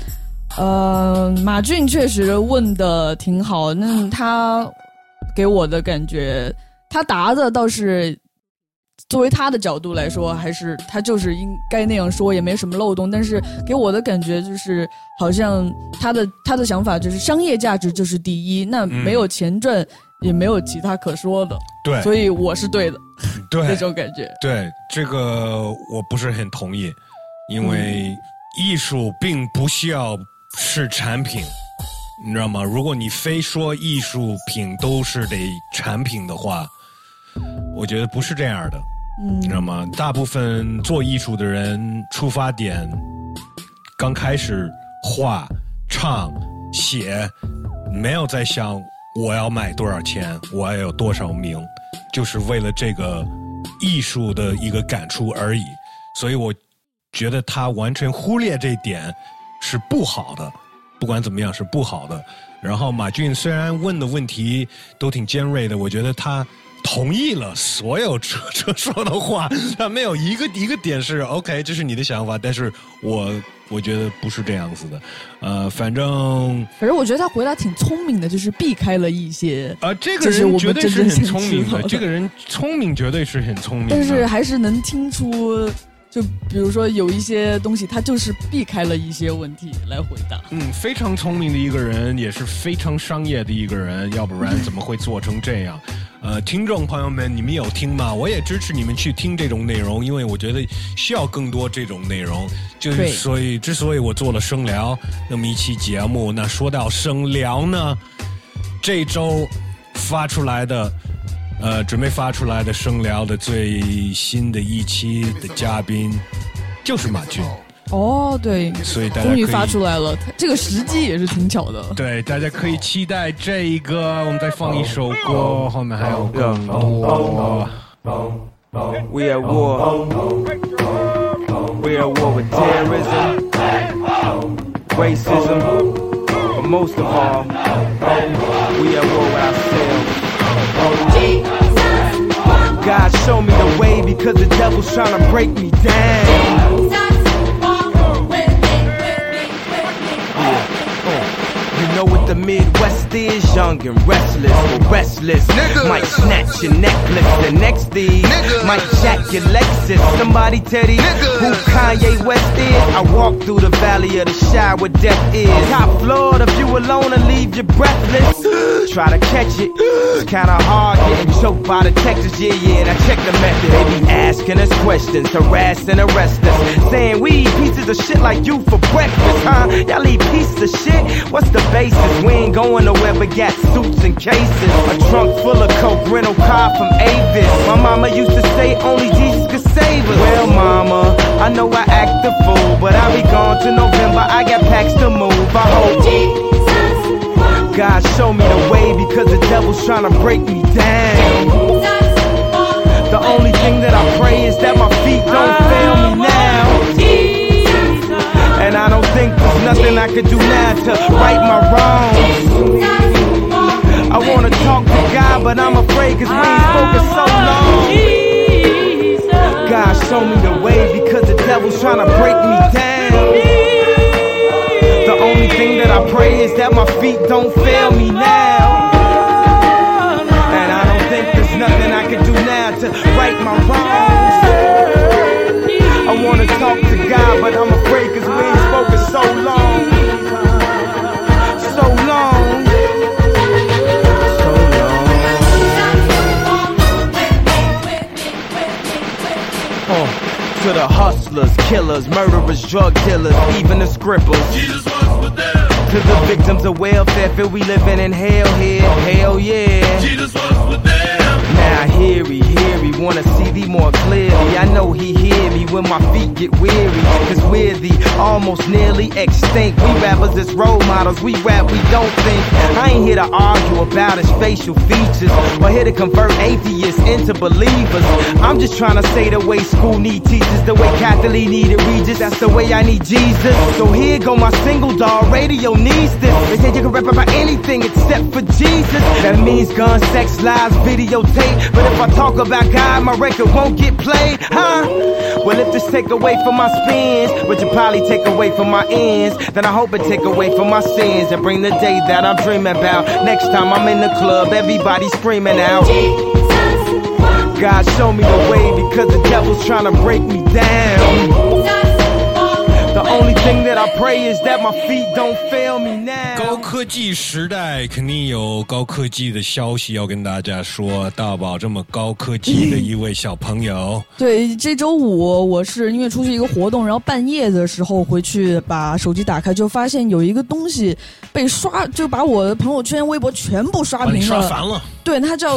S4: 呃，马俊确实问的挺好，那他给我的感觉，他答的倒是。作为他的角度来说，还是他就是应该那样说，也没什么漏洞。但是给我的感觉就是，好像他的他的想法就是商业价值就是第一，那
S3: 嗯
S4: 没有钱赚，也没有其他可说的。
S3: 对
S4: 所以我是对的，<laughs>
S3: 对
S4: 那种感觉。
S3: 对这个我不是很同意，因为艺术并不需要是产品，你知道吗？如果你非说艺术品都是得产品的话，我觉得不是这样的。
S4: 嗯
S3: 你知道吗？大部分做艺术的人出发点，刚开始画、唱、写，没有在想我要卖多少钱，我要有多少名，就是为了这个艺术的一个感触而已。所以我觉得他完全忽略这一点是不好的，不管怎么样是不好的。然后马俊虽然问的问题都挺尖锐的，我觉得他同意了所有车 <laughs> 车说的话，他没有一个一个点是 OK，这是你的想法，但是我我觉得不是这样子的，呃，反正
S4: 反正我觉得他回答挺聪明的，就是避开了一些。
S3: 呃，这个人绝对是很聪明的，
S4: 的
S3: 这个人聪明绝对是很聪明的，
S4: 但是还是能听出，就比如说有一些东西，他就是避开了一些问题来回答。
S3: 嗯，非常聪明的一个人，也是非常商业的一个人，要不然怎么会做成这样？呃，听众朋友们，你们有听吗？我也支持你们去听这种内容，因为我觉得需要更多这种内容。就是所以，之所以我做了声聊那么一期节目，那说到声聊呢，这周发出来的。呃，准备发出来的声聊的最新的一期的嘉宾就是马俊，
S4: 哦，对，
S3: 所以大家
S4: 终于发出来了，这个时机也是挺巧的。
S3: 对，大家可以期待这一个，我们再放一首歌，后面还有更多。
S12: We at war. We at war with terrorism, racism, but most of all, we at war with ourselves. God show me the way because the devil's trying to break me down. Know what the Midwest is? Young and restless, restless.
S1: Nigga.
S12: Might snatch your necklace. The next thing
S1: Nigga.
S12: might jack your Lexus. Somebody tell these who Kanye West is. I walk through the valley of the shy where death is. Top floor, the view alone and leave you breathless. <gasps> Try to catch it. It's kinda hard getting choked by the Texas. Yeah, yeah, and I check the method. They be asking us questions, harassing, and arrest us. Saying we eat pieces of shit like you for breakfast, huh? Y'all eat pieces of shit? What's the basis? We ain't going nowhere but got suits and cases. A trunk full of coke, rental car from Avis. My mama used to say only Jesus could save us. Well, mama, I know I act the fool, but I'll be gone to November. I got packs to move. I hope. God show me the way because the devil's trying to break me down. The only thing that I pray is that my feet don't fail me now. And I don't think there's nothing I could do now to right my wrongs. I wanna talk to God, but I'm afraid cause we ain't spoken so long. God show me the way because the devil's trying to break me down. The only thing that I pray is that my feet don't fail me now. And I don't think there's nothing I can do now to right my wrongs. I wanna talk to God, but I'm afraid cause we ain't spoken so long. So long. So long. Uh, to the hustlers, killers, murderers, drug dealers, even the scribblers. To the victims of welfare, feel we living in hell here. Hell yeah. Jesus was with them. Now hear he, hear he, wanna see thee more clearly. I know he hear me when my feet get weary. Cause we're the almost nearly extinct. We rappers as role models, we rap, we don't think. I ain't here to argue about his facial features, or here to convert atheists into believers. I'm just trying to say the way school need teachers, the way Catholic needed Regis, that's the way I need Jesus. So here go my single dog, radio needs this. They say you can rap about anything except for Jesus. That means guns, sex, lies, videotape. But if I talk about God, my record won't get played, huh? Well, if this take away from my spins, which will probably take away from my ends, then I hope it take away from my sins and bring the day that I'm dreaming about. Next time I'm in the club, everybody screaming out. God show me the way because the devil's trying to break me down.
S3: 高科技时代肯定有高科技的消息要跟大家说。大宝这么高科技的一位小朋友，
S4: 对，这周五我是因为出去一个活动，然后半夜的时候回去把手机打开，就发现有一个东西被刷，就把我的朋友圈、微博全部刷屏了。
S3: 刷烦了。
S4: 对，它叫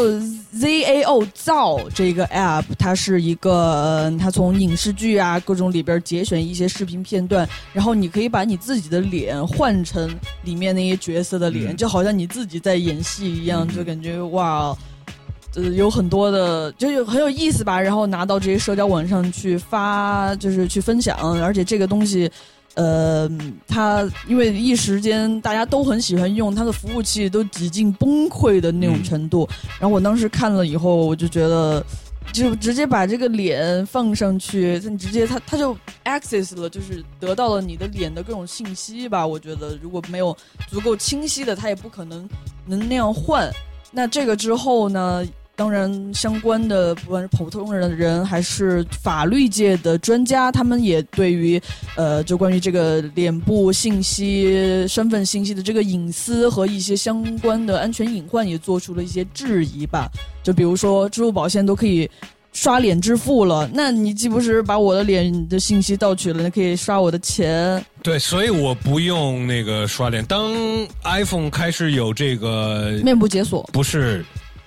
S4: ZAO 造这个 app，它是一个，呃它从影视剧啊各种里边节选一些视频片段，然后你可以把你自己的脸换成里面那些角色的脸，
S3: 嗯
S4: 就好像你自己在演戏一样，就感觉哇。呃，有很多的，就有很有意思吧。然后拿到这些社交网上去发，就是去分享。而且这个东西，呃，它因为一时间大家都很喜欢用，它的服务器都几近崩溃的那种程度。然后我当时看了以后，我就觉得，就直接把这个脸放上去，你直接它它就 access 了，就是得到了你的脸的各种信息吧。我觉得如果没有足够清晰的，它也不可能能那样换。那这个之后呢？当然，相关的不管是普通人的人还是法律界的专家，他们也对于呃，就关于这个脸部信息、身份信息的这个隐私和一些相关的安全隐患，也做出了一些质疑吧。就比如说，支付宝现在都可以刷脸支付了，那你既不是把我的脸的信息盗取了？你可以刷我的钱，
S3: 对，所以我不用那个刷脸。当 iPhone 开始有这个
S4: 面部解锁
S3: 不是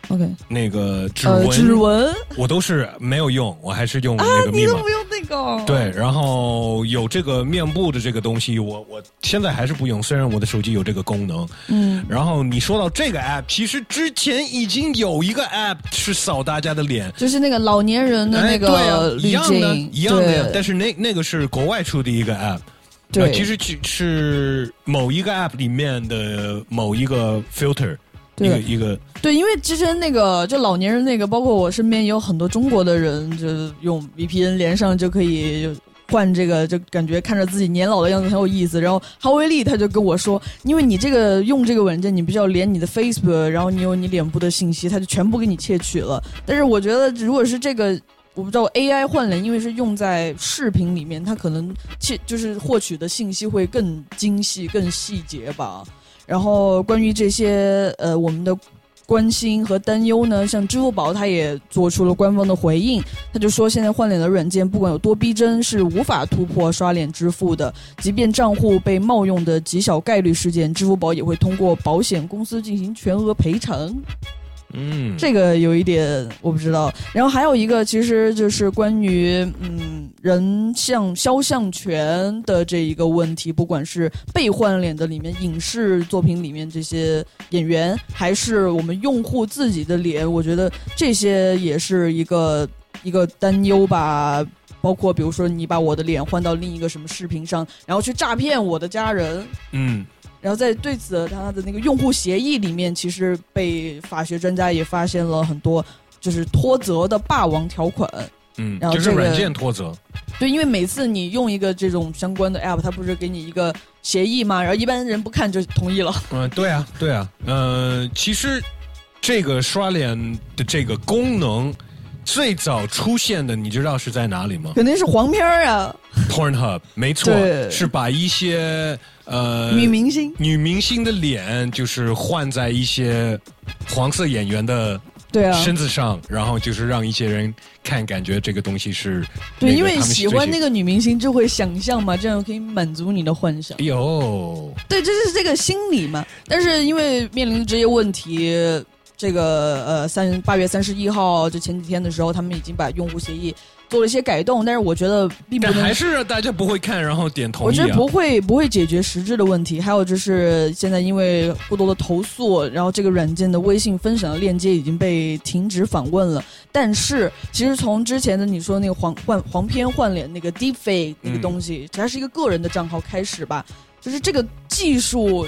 S4: ，OK，
S3: 那个指
S4: 呃，
S3: 纹，
S4: 指纹。
S3: 我都是没有用，我还是用
S4: 啊
S3: 那个，密码。
S4: 你都不用那个，
S3: 对，然后有这个面部的这个东西，我我现在还是不用，虽然我的手机有这个功能。
S4: 嗯，
S3: 然后你说到这个 app，其实之前已经有一个 app 是扫大家的脸，
S4: 就是那个老年人的那
S3: 哎对啊
S4: 个滤
S3: 一样的，一样的呀。但是那那个是国外出的一个 app，
S4: 对。
S3: 呃其实只是某一个 app 里面的某一个 filter，一
S4: 对
S3: 个一个
S4: 对，因为之前那个就老年人那个，包括我身边也有很多中国的人，就是用 VPN 连上就可以换这个，就感觉看着自己年老的样子很有意思。然后哈维利他就跟我说，因为你这个用这个软件，你必须要连你的 Facebook，然后你有你脸部的信息，他就全部给你窃取了。但是我觉得，如果是这个。我不知道 AI 换脸，因为是用在视频里面，它可能窃就是获取的信息会更精细、更细节吧。然后关于这些呃我们的关心和担忧呢，像支付宝它也做出了官方的回应，他就说现在换脸的软件不管有多逼真，是无法突破刷脸支付的。即便账户被冒用的极小概率事件，支付宝也会通过保险公司进行全额赔偿。
S3: 嗯，
S4: 这个有一点我不知道。然后还有一个，其实就是关于嗯人像肖像权的这一个问题，不管是被换脸的里面影视作品里面这些演员，还是我们用户自己的脸，我觉得这些也是一个一个担忧吧。包括比如说你把我的脸换到另一个什么视频上，然后去诈骗我的家人，
S3: 嗯。
S4: 然后在对此，他的那个用户协议里面，其实被法学专家也发现了很多，就是脱责的霸王条款。
S3: 嗯，
S4: 然后
S3: 就是软件脱责。
S4: 对，因为每次你用一个这种相关的 app，它不是给你一个协议吗？然后一般人不看就同意了。
S3: 嗯，对啊，对啊。呃，其实这个刷脸的这个功能最早出现的，你知道是在哪里吗？
S4: 肯定是黄片儿啊。
S3: Pornhub，没错，是把一些呃
S4: 女明星
S3: 女明星的脸，就是换在一些黄色演员的
S4: 对啊
S3: 身子上，然后就是让一些人看，感觉这个东西是
S4: 对，
S3: 那个
S4: 因为喜欢那
S3: 个。
S4: 个女明星就会想象嘛，这样可以满足你的幻想。
S3: 哎呦，
S4: 对，这是这个心理嘛。但是因为面临这些问题，这个呃三八月三十一号就前几天的时候，他们已经把用户协议做了一些改动，但是我觉得并不能
S3: 还是大家不会看，然后点同意、啊。
S4: 我觉得不会不会解决实质的问题。还有就是现在因为过多的投诉，然后这个软件的微信分享的链接已经被停止访问了。但是其实从之前的你说那个黄换黄片换脸那个 deepfake 那个东西，它是一个个人的账号开始吧，就是这个技术，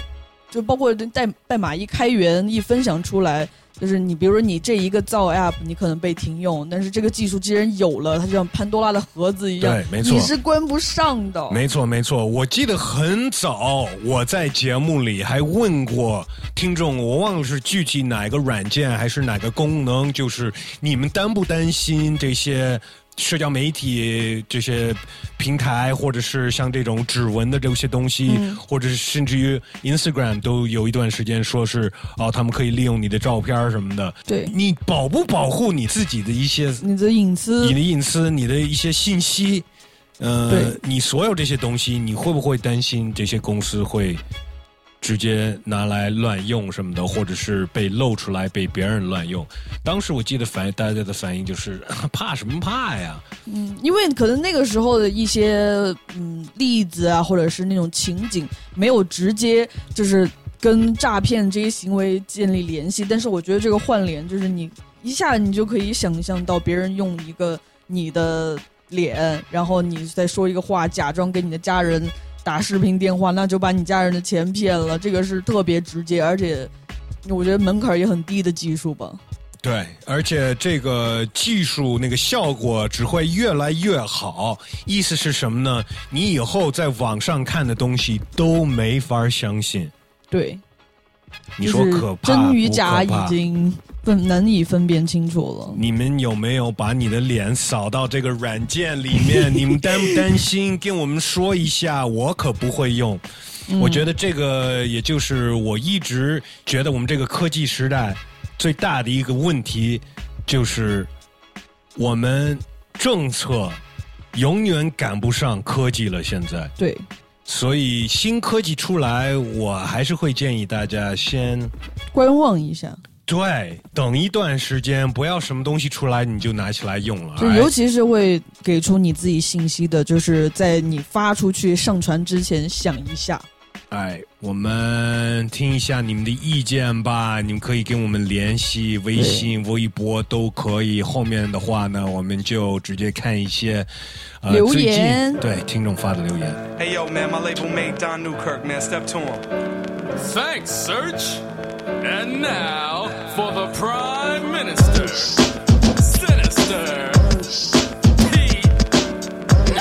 S4: 就包括代代码一开源一分享出来。就是你，比如说你这一个造 app，你可能被停用，但是这个技术既然有了，它就像潘多拉的盒子一样，
S3: 对没错
S4: 你是关不上的。
S3: 没错，没错。我记得很早，我在节目里还问过听众，我忘了是具体哪个软件还是哪个功能，就是你们担不担心这些社交媒体这些平台，或者是像这种指纹的这些东西，
S4: 嗯。
S3: 或者是甚至于 Instagram 都有一段时间说是哦，他们可以利用你的照片儿什么的。
S4: 对。
S3: 你保不保护你自己的一些
S4: 你的隐私。
S3: 你的隐私，你的一些信息，呃，你所有这些东西，你会不会担心这些公司会直接拿来乱用什么的，或者是被露出来被别人乱用？当时我记得反大家的反应就是 <laughs> 怕什么怕呀？
S4: 嗯，因为可能那个时候的一些嗯例子啊，或者是那种情景，没有直接就是跟诈骗这些行为建立联系。但是我觉得这个换脸，就是你一下你就可以想象到别人用一个你的脸，然后你再说一个话，假装给你的家人打视频电话，那就把你家人的钱骗了。这个是特别直接，而且我觉得门槛也很低的技术吧。
S3: 对，而且这个技术那个效果只会越来越好。意思是什么呢？你以后在网上看的东西都没法相信。
S4: 对，
S3: 你说
S4: 就是
S3: 可怕
S4: 真与假已经分难以分辨清楚了。
S3: 你们有没有把你的脸扫到这个软件里面？你们担不担心？跟我们说一下，我可不会用。
S4: 嗯
S3: 我觉得这个也就是我一直觉得我们这个科技时代最大的一个问题，就是我们政策永远赶不上科技了。现在，
S4: 对，
S3: 所以新科技出来，我还是会建议大家先
S4: 观望一下，
S3: 对等一段时间，不要什么东西出来你就拿起来用了。
S4: 就
S3: 哎
S4: 尤其是会给出你自己信息的，就是在你发出去上传之前想一下。
S3: 哎，我们听一下你们的意见吧。你们可以跟我们联系，微信、微博都可以。后面的话呢，我们就直接看一些、呃、
S4: 留
S3: 最近
S4: 言
S3: 对听众发的留言。
S13: Hey yo, man, my label mate Don Newkirk, man. Step to him.
S14: Thanks, Serge. And now for the Prime Minister. Sinister. Pete. <laughs>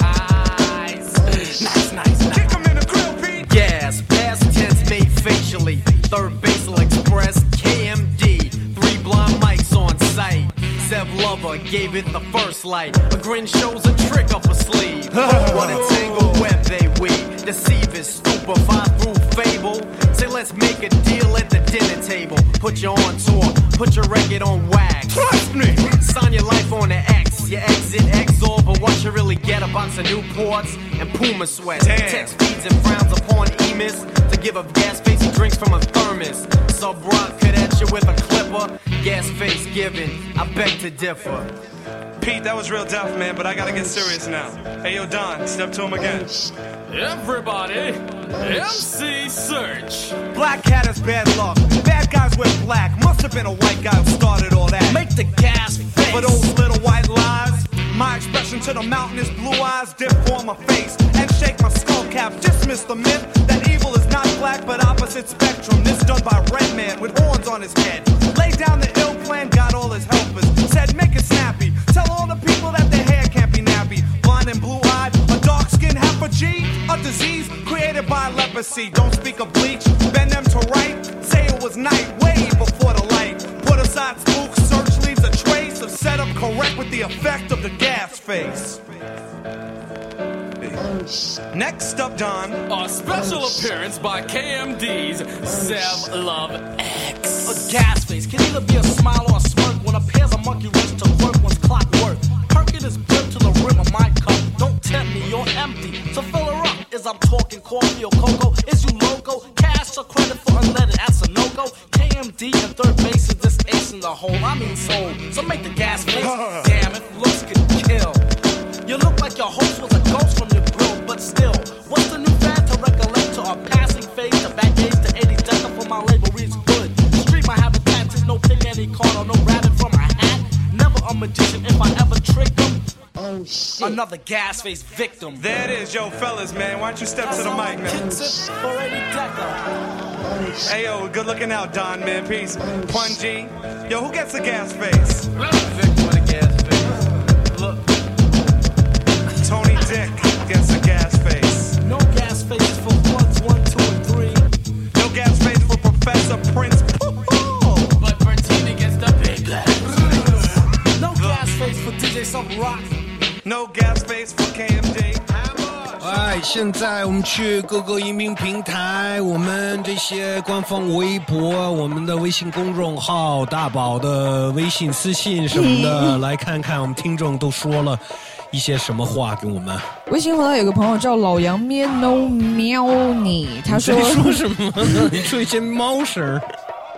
S14: nice.
S15: Nice, nice, nice.
S13: In the grill, Pete.
S15: Yes, past tense made facially. Third basal express, KMD. Three blind mics on site. Zev Lover
S16: gave it the first light. A grin shows a trick up a sleeve. <laughs> what a tangled web they weave. Deceive is stupefied through fable. Say, let's make a deal at the dinner table. Put you on tour, put your record on wax. Trust me! Sign your life on the X. Your exit exor, but what you really get a box of Newports and Puma sweats.
S13: Damn.
S16: Text feeds and frowns upon emis to give up gas face and drinks from a thermos. Sub rock could at you with a clipper. Gas face giving, I beg to differ.
S13: Pete, that was real tough, man, but I gotta get serious now. Hey, yo, Don, step to him again.
S14: Everybody, MC Search.
S16: Black cat is bad luck. Bad guys wear black. Must have been a white guy who started all that. Make the gas face. For those little white lies, my expression to the mountain is blue eyes dip on my face and shake my skull cap. Dismiss the myth that evil is not black but opposite spectrum. This done by red man with horns on his head. Lay down the ill plan, got all his helpers. Said make it snappy. Tell all the people that their hair can't be nappy. Blind and blue eyed, a dark skin half a G, a disease created by leprosy. Don't speak of bleach, bend them to right. Say it was night, way before the light. Put aside spooks, search leaves a trace of setup correct with the effect of the gas face.
S13: Next up, Don.
S14: A special appearance by KMD's Zev Love X.
S16: A gas face can either be a smile or a smirk when a pair's a monkey wrench to work one's clockwork. Perkin is built to the rim of my cup. Don't tempt me, you're empty. So fill her up. Is I'm talking coffee or cocoa? Is you loco? Cash or credit for unleaded? That's a no go. KMD and third base is this ace in the hole. I mean soul. So make the gas face. <laughs> Damn it, looks could kill. You look like your host was a ghost from your grill, but still, what's the new fad to recollect to our passing phase to back age to 80 decker for my label reads good. Street my habitat is no pick any card or no rabbit from a hat. Never a magician if I ever trick them. Oh shit. Another gas face victim.
S13: There it is, yo, fellas, man. Why don't you step to the mic, man?
S16: For 80 decker.
S13: Hey, yo, good looking out, Don, man. Peace. Pun G. Yo, who gets the gas face?
S3: 哎，现在我们去各个音频平台，我们这些官方微博、我们的微信公众号、大宝的微信私信什么的，<laughs> 来看看我们听众都说了一些什么话给我们。
S4: 微信后台有个朋友叫老杨咩 no 喵你，他说
S3: 在说什么呢？<laughs> 你说一些猫声儿。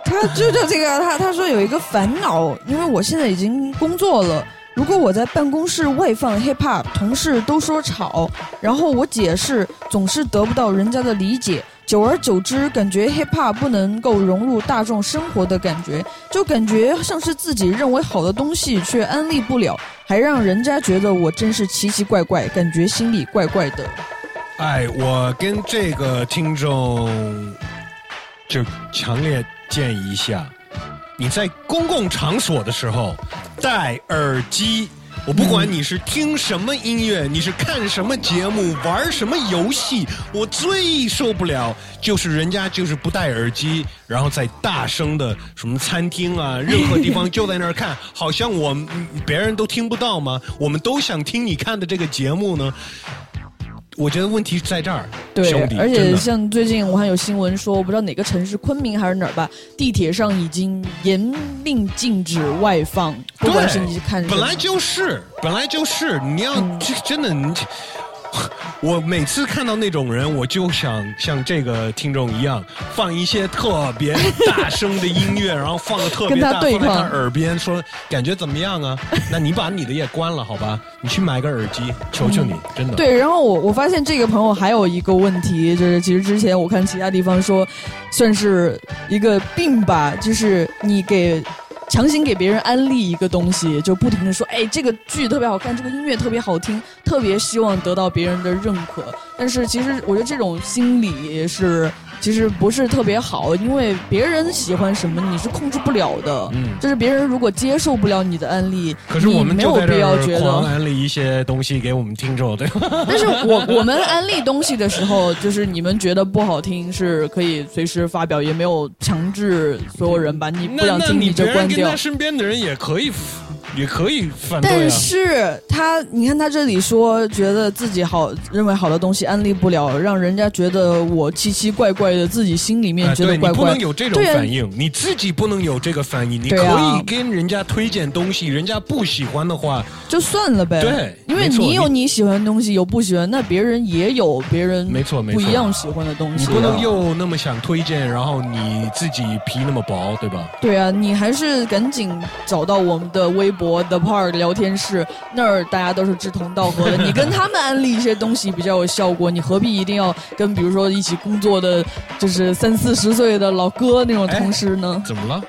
S4: 他就就这个，他他说有一个烦恼，因为我现在已经工作了。如果我在办公室外放 hip hop，同事都说吵，然后我解释总是得不到人家的理解，久而久之，感觉 hip hop 不能够融入大众生活的感觉，就感觉像是自己认为好的东西却安利不了，还让人家觉得我真是奇奇怪怪，感觉心里怪怪的。
S3: 哎，我跟这个听众就强烈建议一下，你在公共场所的时候戴耳机。我不管你是听什么音乐，你是看什么节目，玩什么游戏，我最受不了就是人家就是不戴耳机，然后在大声的什么餐厅啊，任何地方就在那儿看，好像我别人都听不到吗？我们都想听你看的这个节目呢。我觉得问题在这儿，
S4: 对
S3: 兄弟，，
S4: 而且像最近我还有新闻说，我不知道哪个城市，昆明还是哪儿吧，地铁上已经严令禁止外放，不管是你是看
S3: 本来就是，本来就是，你要
S4: 嗯
S3: 这真的你。<laughs> 我每次看到那种人，我就想像这个听众一样，放一些特别大声的音乐，然后放的特别大，放在他耳边说，感觉怎么样啊？那你把你的也关了，好吧？你去买个耳机，求求你，真的。
S4: 对，然后我我发现这个朋友还有一个问题，就是其实之前我看其他地方说，算是一个病吧，就是你给强行给别人安利一个东西，就不停的说，哎，这个剧特别好看，这个音乐特别好听，特别希望得到别人的认可。但是其实我觉得这种心理是其实不是特别好，因为别人喜欢什么你是控制不了的。
S3: 嗯
S4: 就是别人如果接受不了你的安利，
S3: 可是我们
S4: 你没有必要觉得。
S3: 安利一些东西给我们听众，对吧？<laughs>
S4: 但是我我们安利东西的时候，就是你们觉得不好听是可以随时发表，也没有强制所有人把。你不想听就
S3: 你别人
S4: 关掉
S3: 跟他。身边的人也可以，也可以反对啊。
S4: 但是他，你看他这里说，觉得自己好认为好的东西安利不了，让人家觉得我奇奇怪怪的，自己心里面觉得怪怪。
S3: 你不能有这种反应，你自己不能有这个反应。你可以跟人家推荐东西，人家不喜欢的话，
S4: 就算了呗。
S3: 对
S4: 因为你有你喜欢的东西，有不喜欢，那别人也有别人
S3: 没错没错
S4: 不一样喜欢的东西啊。
S3: 你不能又那么想推荐，然后你自己皮那么薄，对吧？
S4: 对啊，你还是赶紧找到我们的微博我的 part 聊天室，那儿大家都是志同道合的。你跟他们安利一些东西比较有效果，你何必一定要跟比如说一起工作的，就是三四十岁的老哥那种同事呢？
S3: 怎么了？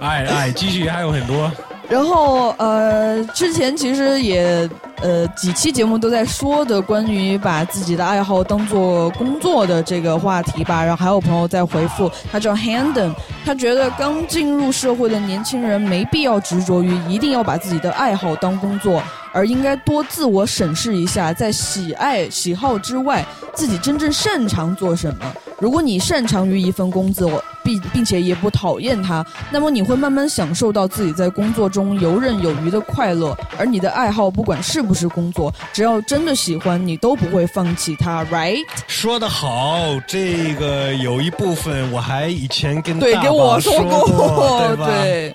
S3: 哎哎，继续，还有很多。
S4: 然后呃，之前其实也呃几期节目都在说的关于把自己的爱好当做工作的这个话题吧。然后还有朋友在回复，他叫 Handen，他觉得刚进入社会的年轻人没必要执着于一定要把自己的爱好当工作，而应该多自我审视一下，在喜爱喜好之外，自己真正擅长做什么。如果你擅长于一份工作，并并且也不讨厌它，那么你会慢慢享受到自己在工作中游刃有余的快乐。而你的爱好，不管是不是工作，只要真的喜欢，你都不会放弃它，right？
S3: 说得好，这个有一部分我还以前跟
S4: 对，
S3: 大
S4: 给我
S3: 宝说
S4: 过？<laughs>
S3: 对。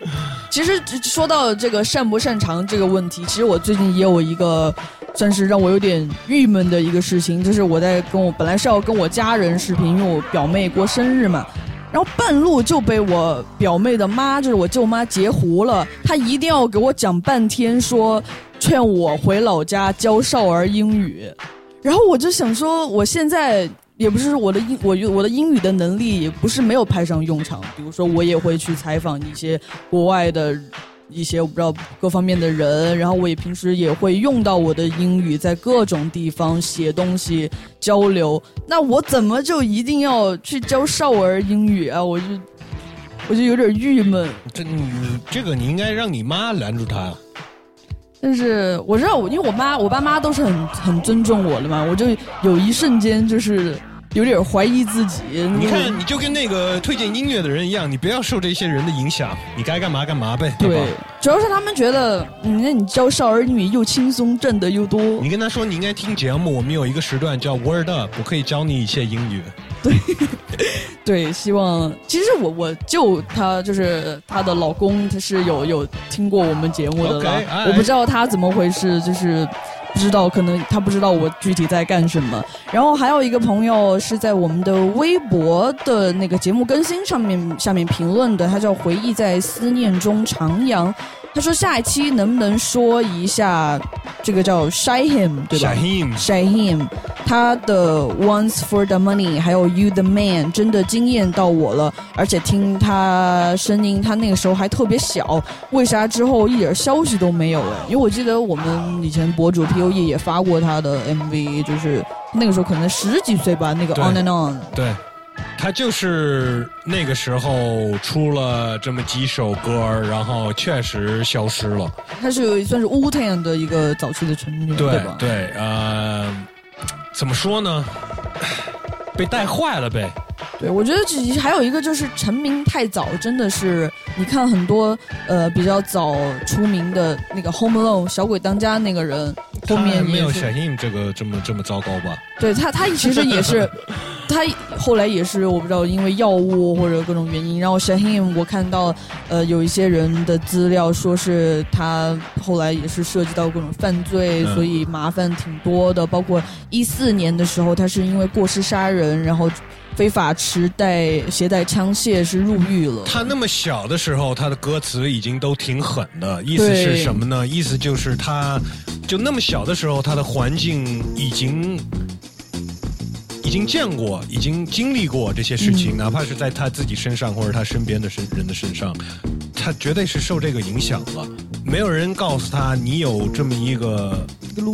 S4: 其实说到这个擅不擅长这个问题，其实我最近也有一个算是让我有点郁闷的一个事情，就是我在跟我本来是要跟我家人视频，因为我表妹过生日嘛，然后半路就被我表妹的妈，就是我舅妈截胡了，她一定要给我讲半天说劝我回老家教少儿英语，然后我就想说，我现在也不是我的英我我的英语的能力也不是没有派上用场，比如说我也会去采访一些国外的一些我不知道各方面的人，然后我也平时也会用到我的英语在各种地方写东西交流，那我怎么就一定要去教少儿英语啊？我就我就有点郁闷。
S3: 这你这个你应该让你妈拦住他。
S4: 但是我知道我，因为我妈、我爸妈都是很很尊重我的嘛，我就有一瞬间就是有点怀疑自己。
S3: 你看，你就跟那个推荐音乐的人一样，你不要受这些人的影响，你该干嘛干嘛呗，对
S4: 主要是他们觉得，嗯，那你教少儿英语又轻松，挣的又多。
S3: 你跟他说你应该听节目，我们有一个时段叫 Word Up，我可以教你一些英语。
S4: 对，对希望其实我我舅她就是她的老公，他是有有听过我们节目的。
S3: 哎
S4: 我不知道他怎么回事，就是不知道，可能他不知道我具体在干什么。然后还有一个朋友是在我们的微博的那个节目更新上面下面评论的，他叫回忆在思念中徜徉。他说下一期能不能说一下这个叫 Shy Him 对吧 Shy Him，他的 Once for the Money 还有 You the Man 真的惊艳到我了，而且听他声音，他那个时候还特别小，为啥之后一点消息都没有哎？因为我记得我们以前博主 P O E 也发过他的 MV，就是那个时候可能十几岁吧，那个 On and On。
S3: 对，他就是那个时候出了这么几首歌，然后确实消失了。
S4: 他是算是 Wu Tang 的一个早期的成员，
S3: 对
S4: 吧？
S3: 对，呃，怎么说呢？被带坏了呗。
S4: 对，我觉得这还有一个就是成名太早，真的是你看很多呃比较早出名的那个 Home Alone 小鬼当家那个人，后面
S3: 没有
S4: 也是
S3: Shaheem 这个这么这么糟糕吧？
S4: 对他，他其实也是，<laughs> 他后来也是我不知道因为药物或者各种原因，然后 Shahim 我看到呃有一些人的资料说是他后来也是涉及到各种犯罪，
S3: 嗯
S4: 所以麻烦挺多的，包括一四年的时候他是因为过失杀人，然后非法持带携带枪械是入狱了。
S3: 他那么小的时候，他的歌词已经都挺狠的，意思是什么呢？意思就是他，就那么小的时候，他的环境已经。已经见过，已经经历过这些事情，
S4: 嗯
S3: 哪怕是在他自己身上或者他身边的身人的身上，他绝对是受这个影响了。没有人告诉他，你有这么一个
S4: 路，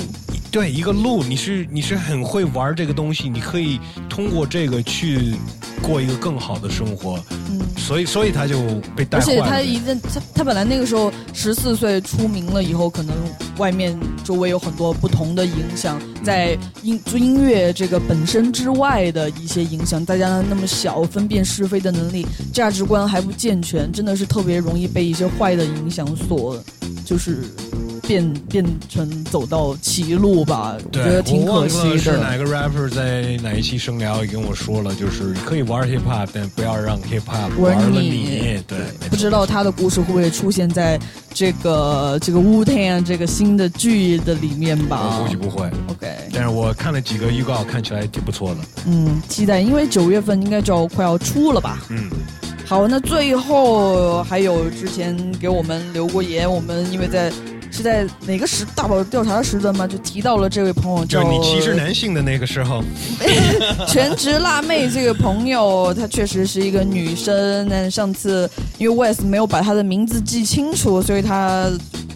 S3: 对一个路，你是你是很会玩这个东西，你可以通过这个去过一个更好的生活。
S4: 嗯，
S3: 所以所以他就被带
S4: 而且。他一阵，他他本来那个时候十四岁出名了以后，可能外面周围有很多不同的影响，在音就音乐这个本身之外的一些影响，大家那么小，分辨是非的能力、价值观还不健全，真的是特别容易被一些坏的影响所，就是变变成走到歧路吧。我，觉得挺可惜的。
S3: 了是哪个 rapper 在哪一期声聊也跟我说了，就是可以玩 hip hop，但不要让 hip hop
S4: 玩
S3: 玩了
S4: 你
S3: 你。对，
S4: 不知道他的故事会不会出现在这个这个 Wu Tang 这个新的剧的里面吧
S3: 我估计不会。
S4: ？OK，
S3: 但是我看了几个预告，看起来挺不错的。
S4: 嗯，期待，因为九月份应该就要快要出了吧？
S3: 嗯，
S4: 好，那最后还有之前给我们留过言，我们因为在是在哪个时大宝调查的时段嘛，就提到了这位朋友叫
S3: 就是你歧视男性的那个时候，<laughs>
S4: 全职辣妹这个朋友，她确实是一个女生。但上次因为 Wes 没有把她的名字记清楚，所以她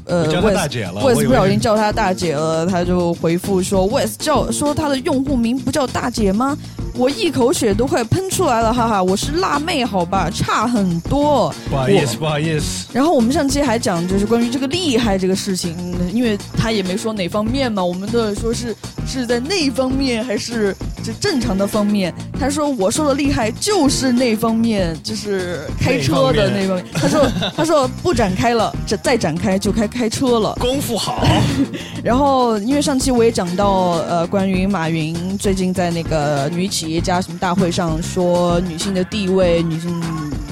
S4: 呃 Wes
S3: 大姐了
S4: Wes
S3: 我
S4: 不小心叫她大姐了，她就回复说 Wes 叫说她的用户名不叫大姐吗？我一口血都快喷出来了，哈哈！我是辣妹，好吧，差很多。
S3: 不好意思，不好意思。
S4: 然后我们上期还讲，就是关于这个厉害这个事情，因为他也没说哪方面嘛，我们都说是是在那方面还是这正常的方面。他说我说的厉害就是那方面，就是开车的那方面。他说他说不展开了，这再展开就开开车了。
S3: 功夫好。<laughs>
S4: 然后因为上期我也讲到，呃，关于马云最近在那个女企业家什么大会上说，女性的地位，女性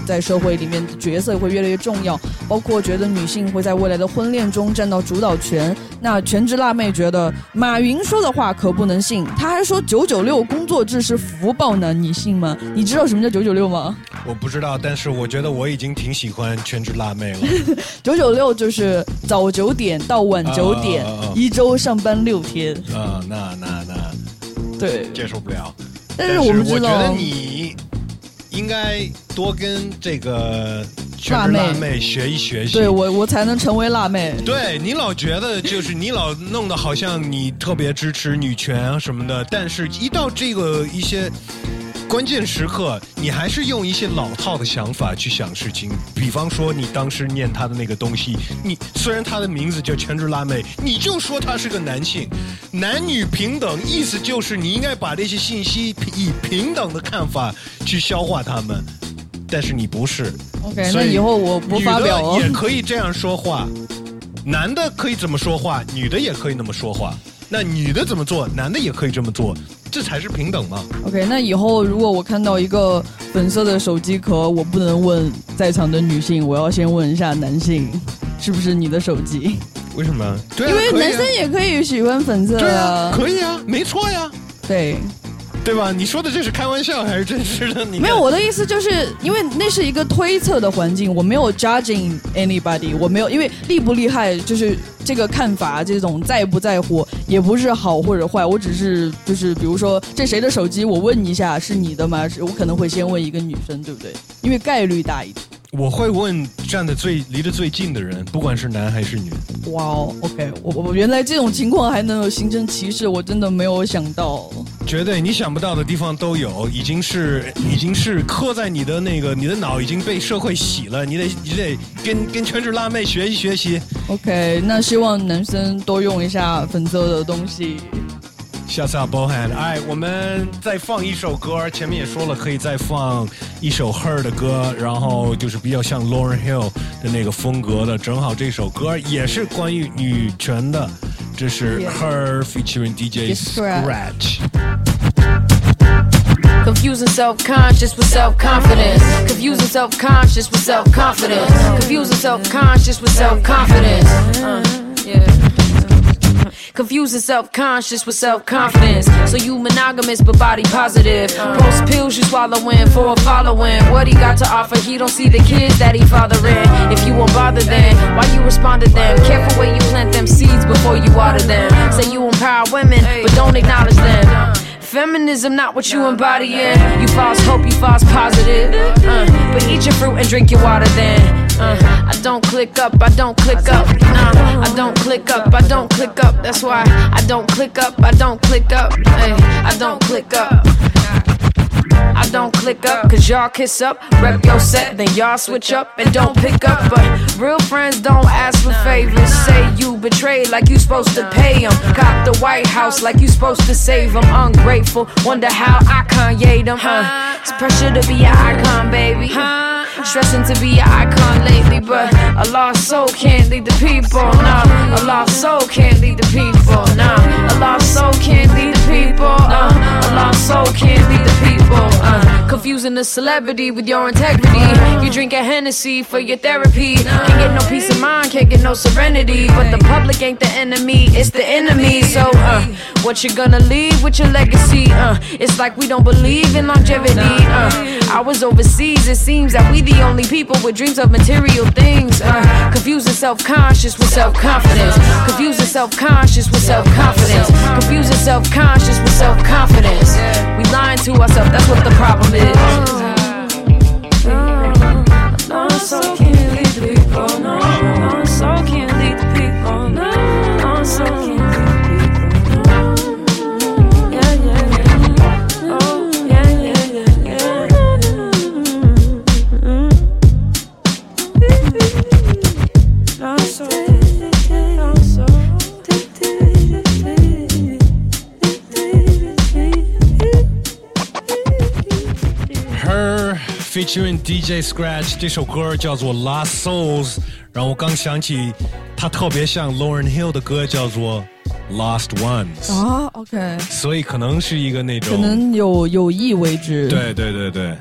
S4: 在社会里面的角色会越来越重要，包括觉得女性会在未来的婚恋中占到主导权。那全职辣妹觉得马云说的话可不能信，他还说九九六工作制是福报呢，你信吗？你知道什么叫九九六吗？
S3: 我不知道，但是我觉得我已经挺喜欢全职辣妹了。
S4: 九九六就是早九点到晚九点，
S3: 啊啊啊啊
S4: 一周上班六天。
S3: 啊，那那那，
S4: 对，
S3: 接受不了。
S4: 但是我们知道
S3: 我觉得你应该多跟这个全职
S4: 辣妹
S3: 辣妹学一学习。
S4: 对我，我才能成为辣妹。
S3: 对你老觉得就是你老弄得好像你特别支持女权啊什么的，但是一到这个一些关键时刻，你还是用一些老套的想法去想事情。比方说，你当时念他的那个东西，你虽然他的名字叫全职辣妹，你就说他是个男性，男女平等，意思就是你应该把这些信息以平等的看法去消化他们。但是你不是
S4: OK，
S3: 所
S4: 那以后我不发表
S3: 也可以这样说话，男的可以怎么说话，女的也可以那么说话。那女的怎么做，男的也可以这么做，这才是平等嘛。
S4: OK，那以后如果我看到一个粉色的手机壳，我不能问在场的女性，我要先问一下男性，是不是你的手机？
S3: 为什么？对啊
S4: 因为男生也可以喜欢粉色
S3: 对啊，可以啊，没错呀，
S4: 对。
S3: 对吧？你说的这是开玩笑还是真实的？你
S4: 没有，我的意思就是因为那是一个推测的环境，我没有 judging anybody，我没有因为厉不厉害，就是这个看法，这种在不在乎，也不是好或者坏，我只是就是比如说这谁的手机，我问一下是你的吗？是我可能会先问一个女生，对不对？因为概率大一点。
S3: 我会问站的最离得最近的人，不管是男还是女。
S4: 哇哦，OK，我我原来这种情况还能有形成歧视，我真的没有想到。
S3: 绝对你想不到的地方都有，已经是已经是刻在你的那个你的脑已经被社会洗了，你得你得跟跟全职辣妹学习学习。
S4: OK，那希望男生多用一下粉色的东西。
S3: 下次要包含，哎，我们再放一首歌，前面也说了，可以再放一首 Her 的歌，然后就是比较像 Lauren Hill 的那个风格的，正好这首歌也是关于女权的，这是
S17: Yeah.
S3: Her featuring DJ
S17: Scratch.
S3: Scratch。
S17: Confusing self-conscious with self-confidence. Confusing self-conscious with self-confidence. Confusing self-conscious with self-confidence. Uh, yeah. <laughs> Confusing self-conscious with self-confidence. So you monogamous but body positive. Post pills you swallowing for a following. What he got to offer, he don't see the kids that he fathering. If you won't bother them, why you respond to them? Careful where you plant them seeds before you water them. Say you empower women, but don't acknowledge them. Feminism not what you embodying. You false hope, you false positive. Uh, but eat your fruit and drink your water then. Uh, I don't click up, I don't click up. Nah, I don't click up, I don't click up. That's why I don't click up, I don't click up. Hey, I don't click up. I don't click up, cause y'all kiss up, rep your set, then y'all switch up and don't pick up. But real friends don't ask for favors. Say you betrayed like you supposed to pay them. Cop the White House like you supposed to save them. Ungrateful, wonder how I Kanye them. Huh? It's pressure to be an icon, baby. Stressing to be an icon lately, but a lost soul can't lead the people. Nah, a lost soul can't lead the people. Nah, a lost soul can't lead the people. Uh, a lost soul can't lead the people. Uh, confusing the celebrity with your integrity. You drink a Hennessy for your therapy. Can't get no peace of mind, can't get no serenity. But the public ain't the enemy, it's the enemy. So, uh, what you gonna leave with your legacy? Uh, it's like we don't believe in longevity. Uh, I was overseas, it seems that we the only people with dreams of material things. Uh, confusing self-conscious with self-confidence. Confusing self-conscious with self-confidence. Confusing self-conscious with self-confidence. We lying to ourselves, that's what the problem is.
S3: Featuring DJ Scratch 这首歌叫做《Lost Souls》，然后我刚想起它特别像 Lauren Hill 的歌叫做《Lost Ones》，
S4: 啊，OK，
S3: 所以可能是一个那种
S4: 可能有有意为之。
S3: 对对对对，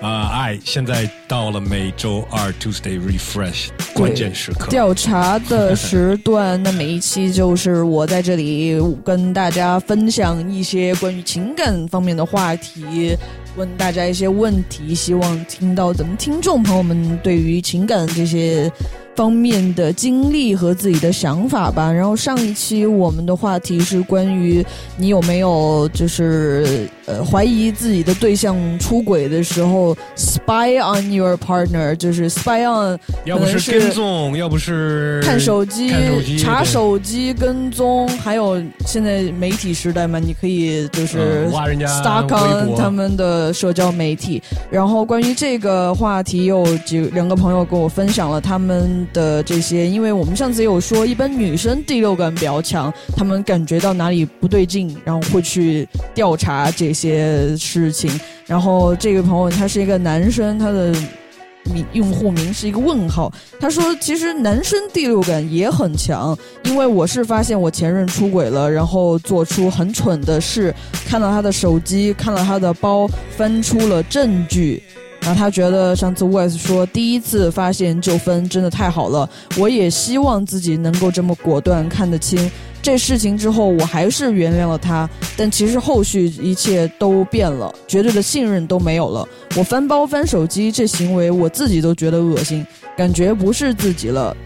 S3: 啊、爱现在到了每周二 Tuesday Refresh 关键时刻。
S4: 调查的时段，那每一期就是我在这里跟大家分享一些关于情感方面的话题，问大家一些问题，希望听到咱们听众朋友们对于情感这些方面的经历和自己的想法吧。然后上一期我们的话题是关于你有没有就是呃怀疑自己的对象出轨的时候，spy on your partner，就是 spy on，
S3: 要不是跟踪，要不是
S4: 看手机、查手机、跟踪，还有现在媒体时代嘛，你可以就是
S3: 嗯挖人家
S4: stalk
S3: 微
S4: on
S3: 博
S4: 他们的社交媒体。然后关于这个话题，有几两个朋友跟我分享了他们的这些，因为我们上次也有说，一般女生第六感比较强，她们感觉到哪里不对劲，然后会去调查这一些事情。然后这个朋友他是一个男生，他的名用户名是一个问号。他说，其实男生第六感也很强，因为我是发现我前任出轨了，然后做出很蠢的事，看到他的手机，看到他的包，翻出了证据。然后他觉得上次 Wes 说第一次发现就分真的太好了，我也希望自己能够这么果断看得清这事情之后，我还是原谅了他，但其实后续一切都变了，绝对的信任都没有了。我翻包翻手机这行为，我自己都觉得恶心，感觉不是自己了。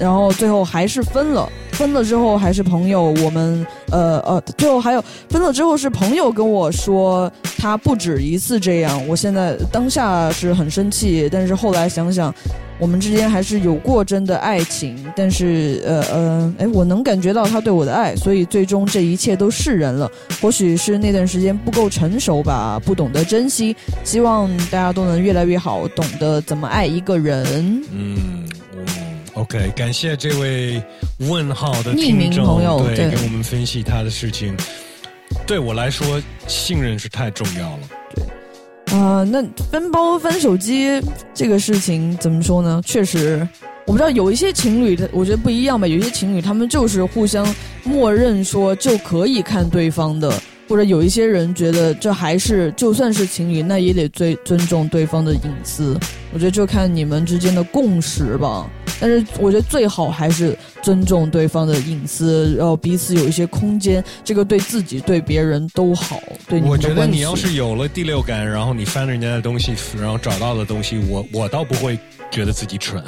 S4: 然后最后还是分了，分了之后还是朋友。我们呃呃，最后还有分了之后是朋友跟我说他不止一次这样。我现在当下是很生气，但是后来想想，我们之间还是有过真的爱情。但是呃呃，哎，我能感觉到他对我的爱，所以最终这一切都释然了。或许是那段时间不够成熟吧，不懂得珍惜。希望大家都能越来越好，懂得怎么爱一个人。
S3: 嗯，OK，感谢这位问号的
S4: 匿名
S3: 听众，
S4: 朋友对
S3: 对，跟我们分析他的事情。对我来说，信任是太重要了。
S4: 对啊、那分包分手机这个事情怎么说呢？确实，我不知道有一些情侣，他我觉得不一样吧。有一些情侣他们就是互相默认说就可以看对方的，或者有一些人觉得这还是就算是情侣，那也得尊尊重对方的隐私。我觉得就看你们之间的共识吧。但是我觉得最好还是尊重对方的隐私，然后彼此有一些空间，这个对自己对别人都好。对
S3: 我觉得你要是有了第六感，然后你翻人家的东西，然后找到的东西，我我倒不会觉得自己蠢，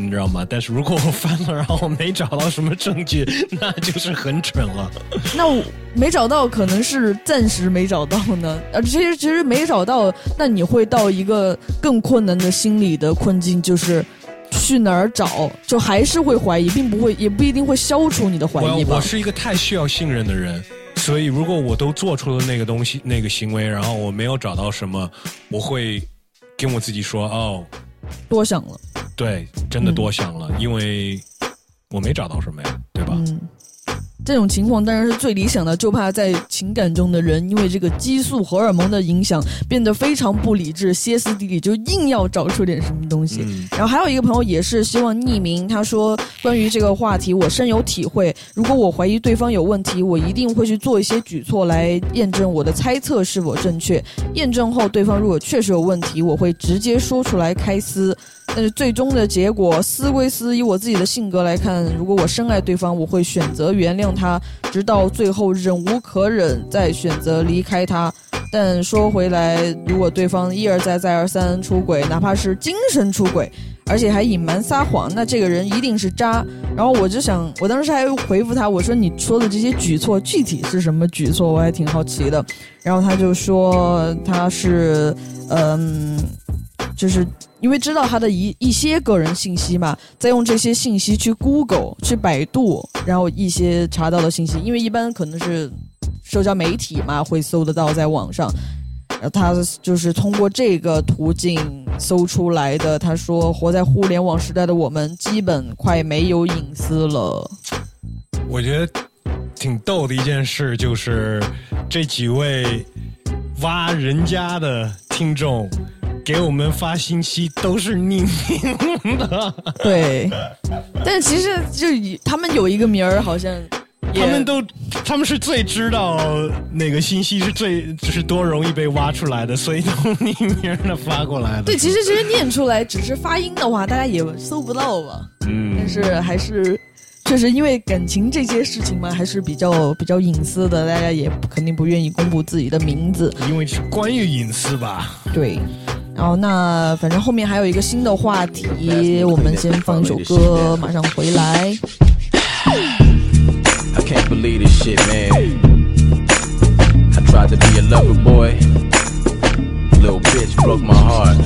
S3: 你知道吗？但是如果我翻了，然后没找到什么证据，<laughs> 那就是很蠢了。
S4: 那我没找到，可能是暂时没找到呢。<laughs> 呃，其实其实没找到，那你会到一个更困难的心理的困境，就是去哪儿找，就还是会怀疑，并不会，也不一定会消除你的怀疑吧。
S3: 我我是一个太需要信任的人，所以如果我都做出了那个东西、那个行为，然后我没有找到什么，我会跟我自己说：“哦，
S4: 多想了。
S3: 对，真的多想了，因为我没找到什么呀，对吧？”
S4: 嗯，这种情况当然是最理想的，就怕在情感中的人因为这个激素荷尔蒙的影响，变得非常不理智、歇斯底里，就硬要找出点什么东西。然后还有一个朋友也是希望匿名，他说关于这个话题我深有体会，如果我怀疑对方有问题，我一定会去做一些举措来验证我的猜测是否正确。验证后，对方如果确实有问题，我会直接说出来开撕。但是最终的结果，撕归撕，以我自己的性格来看，如果我深爱对方，我会选择原谅他，直到最后忍无可忍，再选择离开他。但说回来，如果对方一而再、再而三出轨，哪怕是精神出轨，而且还隐瞒撒谎，那这个人一定是渣。然后我就想，我当时还回复他，我说你说的这些举措具体是什么举措？我还挺好奇的。然后他就说他是，嗯，就是因为知道他的一一些个人信息嘛，再用这些信息去 Google、去百度，然后一些查到的信息，因为一般可能是社交媒体嘛，会搜得到在网上。他就是通过这个途径搜出来的。他说，活在互联网时代的我们，基本快没有隐私了。
S3: 我觉得挺逗的一件事就是，这几位挖人家的听众给我们发信息都是匿名的，
S4: 对，但其实就以他们有一个名儿，好像
S3: 他们都他们是最知道哪个信息是最就是多容易被挖出来的，所以都匿名的发过来的。
S4: 对，其实其实念出来只是发音的话，大家也搜不到吧。
S3: 嗯
S4: 但是还是确实因为感情这些事情嘛，还是比较比较隐私的，大家也肯定不愿意公布自己的名字。
S3: 因为是关于隐私吧。
S4: 对，然后那反正后面还有一个新的话题，我们先放一首歌，马上回来。
S18: I can't believe this shit, man. I tried to be a lover boy. Little bitch broke my heart.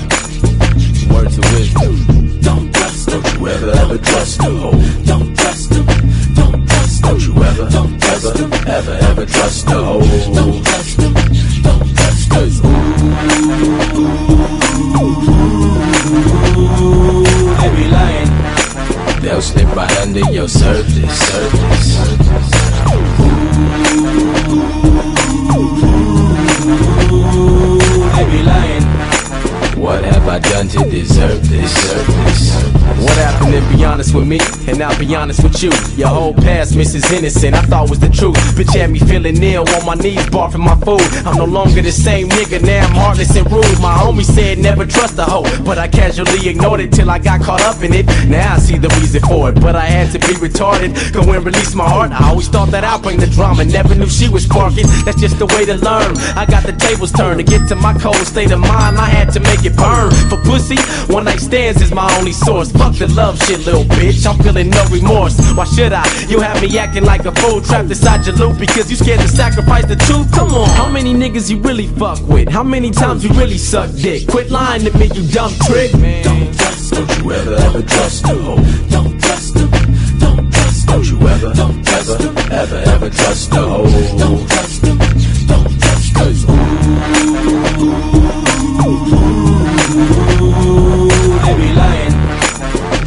S18: Words of wisdom. Don't trust them. Don't you ever, ever trust them. Don't trust them. Don't trust them. Don't you ever, don't ever, ever, ever trust them. Don't trust them. Don't trust them. Ooh, they be lying. They'll slip right under your surface, surface, surface. They be lying. What have I done to deserve this?
S6: What happened to be honest with me? And I'll be honest with you. Your whole past, Mrs. Innocent, I thought was the truth. Bitch had me feeling ill on my knees, barfing my food. I'm no longer the same nigga, now I'm heartless and rude. My homie said never trust a hoe, but I casually ignored it till I got caught up in it. Now I see the reason for it, but I had to be retarded. Go and release my heart. I always thought that I'd bring the drama, never knew she was sparking. That's just the way to learn. I got the tables turned to get to my cold state of mind. I had to make it burn. For pussy, one night stands is my only source. Fuck the love shit, little bitch. I'm feeling no remorse. Why should I? You have me acting like a fool trapped inside your loop because you scared to sacrifice the truth. Come on, how many niggas you really fuck with? How many times you really suck dick? Quit lying to me, you dumb trick.
S18: Don't trust, don't you ever, ever trust them. Don't trust them. Don't trust, don't you ever, don't ever, ever, ever trust them. Don't trust.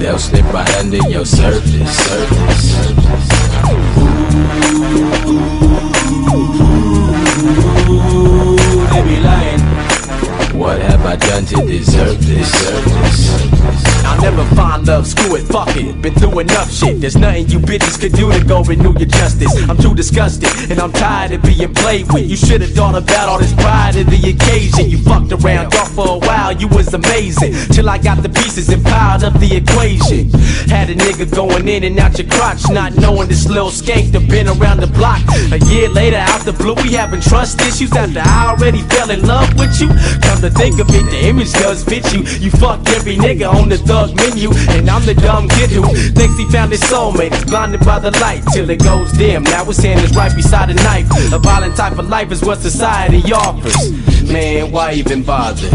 S18: They'll slip right under your surface, surface, surface. Ooh, they be lying. What have I done to deserve this?
S6: I'll never find love, screw it, fuck it. Been through enough shit. There's nothing you bitches could do to go renew your justice. I'm too disgusted, and I'm tired of being played with. You should've thought about all this pride of the occasion. You fucked around, thought for a while you was amazing. Till I got the pieces and piled up the equation. Had a nigga going in and out your crotch, not knowing this little skank that been around the block. A year later, out the blue, we having trust issues after I already fell in love with you. Come to think of it, the image does fit you. You fucked every nigga on the thug menu. And I'm the dumb kid who thinks he found his soulmate. He's blinded by the light till it goes dim. Now his hand is right beside a knife. A violent type of life is what society offers. Man, why even bother?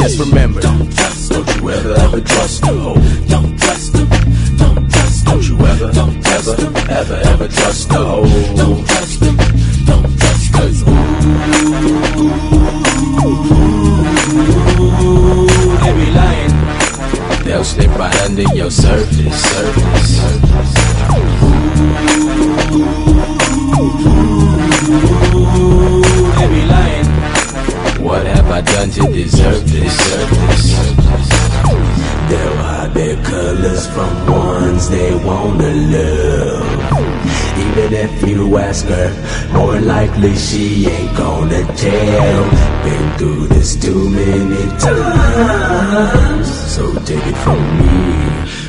S6: Just remember, don't trust, don't you ever ever trust a hoe. Don't trust them, don't trust, don't you ever, don't ever, ever, ever trust a hoe. Don't trust them, don't trust, ooh, they be lying. They'll slip right under your surface, surface. Ooh, be lying. What have I done to deserve this? Deserve this? They'll hide their colors from ones they wanna love. Even if you ask her, more likely she ain't gonna tell. Been through this too many times, so take it from me.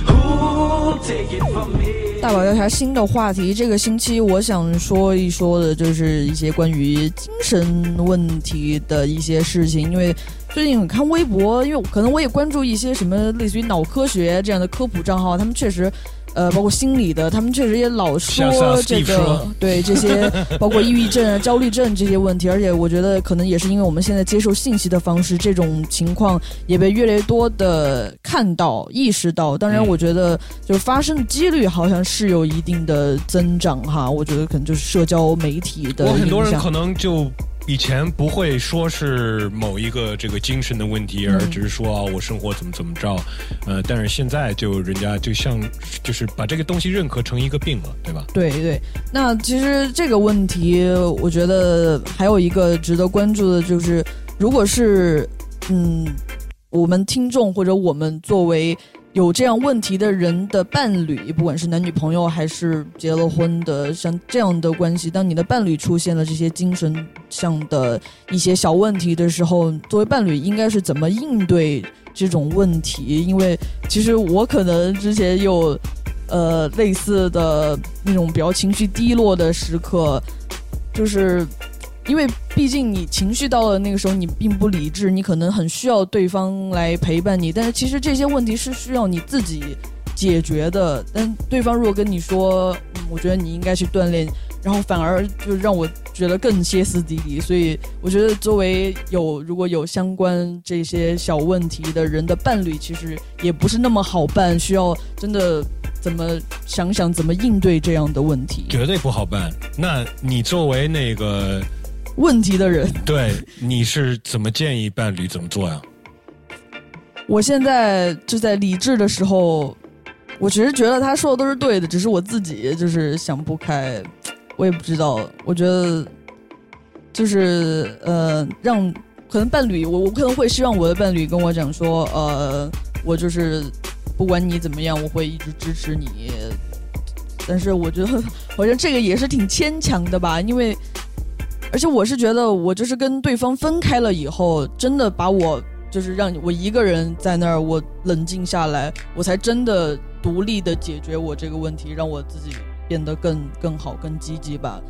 S6: Ooh, take it from me.
S4: 大宝调查新的话题，这个星期我想说一说的就是一些关于精神问题的一些事情，因为最近我看微博，因为可能我也关注一些什么类似于脑科学这样的科普账号，他们确实。呃，包括心理的，他们确实也老说这个对这些，包括抑郁症、啊、焦虑症这些问题，而且我觉得可能也是因为我们现在接受信息的方式，这种情况也被越来越多的看到、意识到。当然，
S3: 嗯
S4: 我觉得就是发生的几率好像是有一定的增长哈。我觉得可能就是社交媒体的
S3: 我很多
S4: 影响
S3: 人可能就以前不会说是某一个这个精神的问题，而只是说啊我生活怎么怎么着，呃，但是现在就人家就像就是把这个东西认可成一个病了，对吧？
S4: 对对，那其实这个问题，我觉得还有一个值得关注的，就是如果是嗯，我们听众或者我们作为有这样问题的人的伴侣，不管是男女朋友还是结了婚的，像这样的关系，当你的伴侣出现了这些精神上的一些小问题的时候，作为伴侣应该是怎么应对这种问题？因为其实我可能之前有呃类似的那种比较情绪低落的时刻，就是因为毕竟你情绪到了那个时候，你并不理智，你可能很需要对方来陪伴你，但是其实这些问题是需要你自己解决的。但对方如果跟你说，我觉得你应该去锻炼，然后反而就让我觉得更歇斯底里。所以我觉得，作为有如果有相关这些小问题的人的伴侣，其实也不是那么好办，需要真的怎么想想怎么应对这样的问题。
S3: 绝对不好办。那你作为那个
S4: 问题的人，
S3: 对，你是怎么建议伴侣怎么做呀？
S4: 我现在就在理智的时候，我其实觉得他说的都是对的，只是我自己就是想不开，我也不知道。我觉得就是呃，让可能伴侣，我我可能会希望我的伴侣跟我讲说，呃，我就是不管你怎么样，我会一直支持你。但是我觉得 <laughs> 好像这个也是挺牵强的吧，因为而且我是觉得我就是跟对方分开了以后，真的把我就是让我一个人在那儿，我冷静下来，我才真的独立的解决我这个问题，让我自己变得更更好、更积极吧。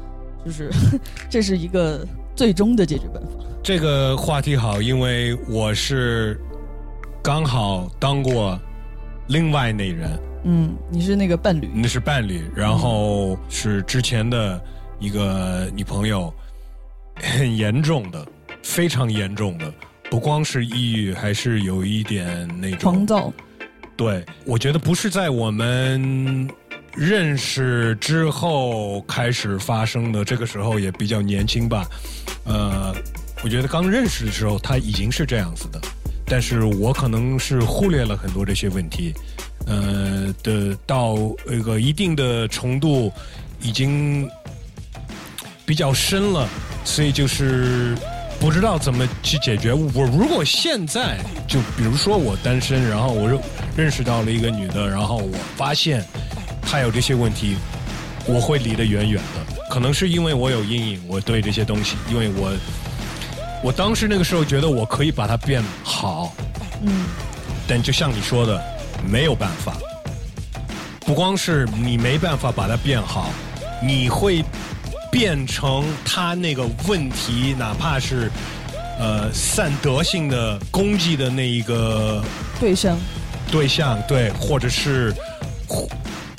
S4: 就是 <laughs> 这是一个最终的解决办法。
S3: 这个话题好，因为我是刚好当过另外那人，
S4: 嗯，你是那个伴侣，
S3: 那是伴侣，然后是之前的一个女朋友，很严重的，非常严重的，不光是抑郁，还是有一点那种
S4: 狂躁。
S3: 对，我觉得不是在我们认识之后开始发生的，这个时候也比较年轻吧。呃，我觉得刚认识的时候他已经是这样子的，但是我可能是忽略了很多这些问题，呃的到一个一定的程度，已经比较深了，所以就是不知道怎么去解决。我如果现在就比如说我单身，然后我认认识到了一个女的，然后我发现她有这些问题，我会离得远远的。可能是因为我有阴影，我对这些东西，因为我我当时那个时候觉得我可以把它变好，
S4: 嗯，
S3: 但就像你说的，没有办法。不光是你没办法把它变好，你会变成他那个问题，哪怕是呃散德性的攻击的那一个
S4: 对象，
S3: 对象，对，或者是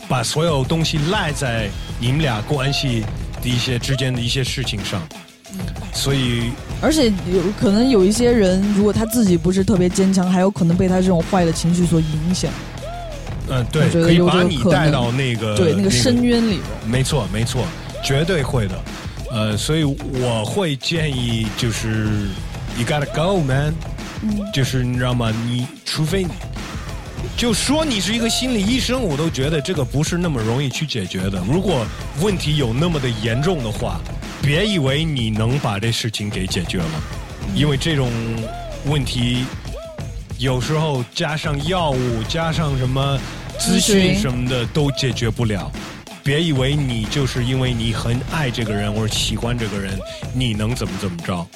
S3: 把所有东西赖在你们俩关系的一些之间的一些事情上，所以
S4: 而且有可能有一些人，如果他自己不是特别坚强，还有可能被他这种坏的情绪所影响。
S3: 嗯，对可以把你带到那个
S4: 对那个深渊里边。
S3: 没错，没错，绝对会的。呃，所以我会建议就是 you gotta go man，、就是你知道吗？你除非就说你是一个心理医生，我都觉得这个不是那么容易去解决的。如果问题有那么的严重的话，别以为你能把这事情给解决了，因为这种问题有时候加上药物，加上什么咨询什么的都解决不了。别以为你就是因为你很爱这个人或者喜欢这个人，你能怎么怎么着？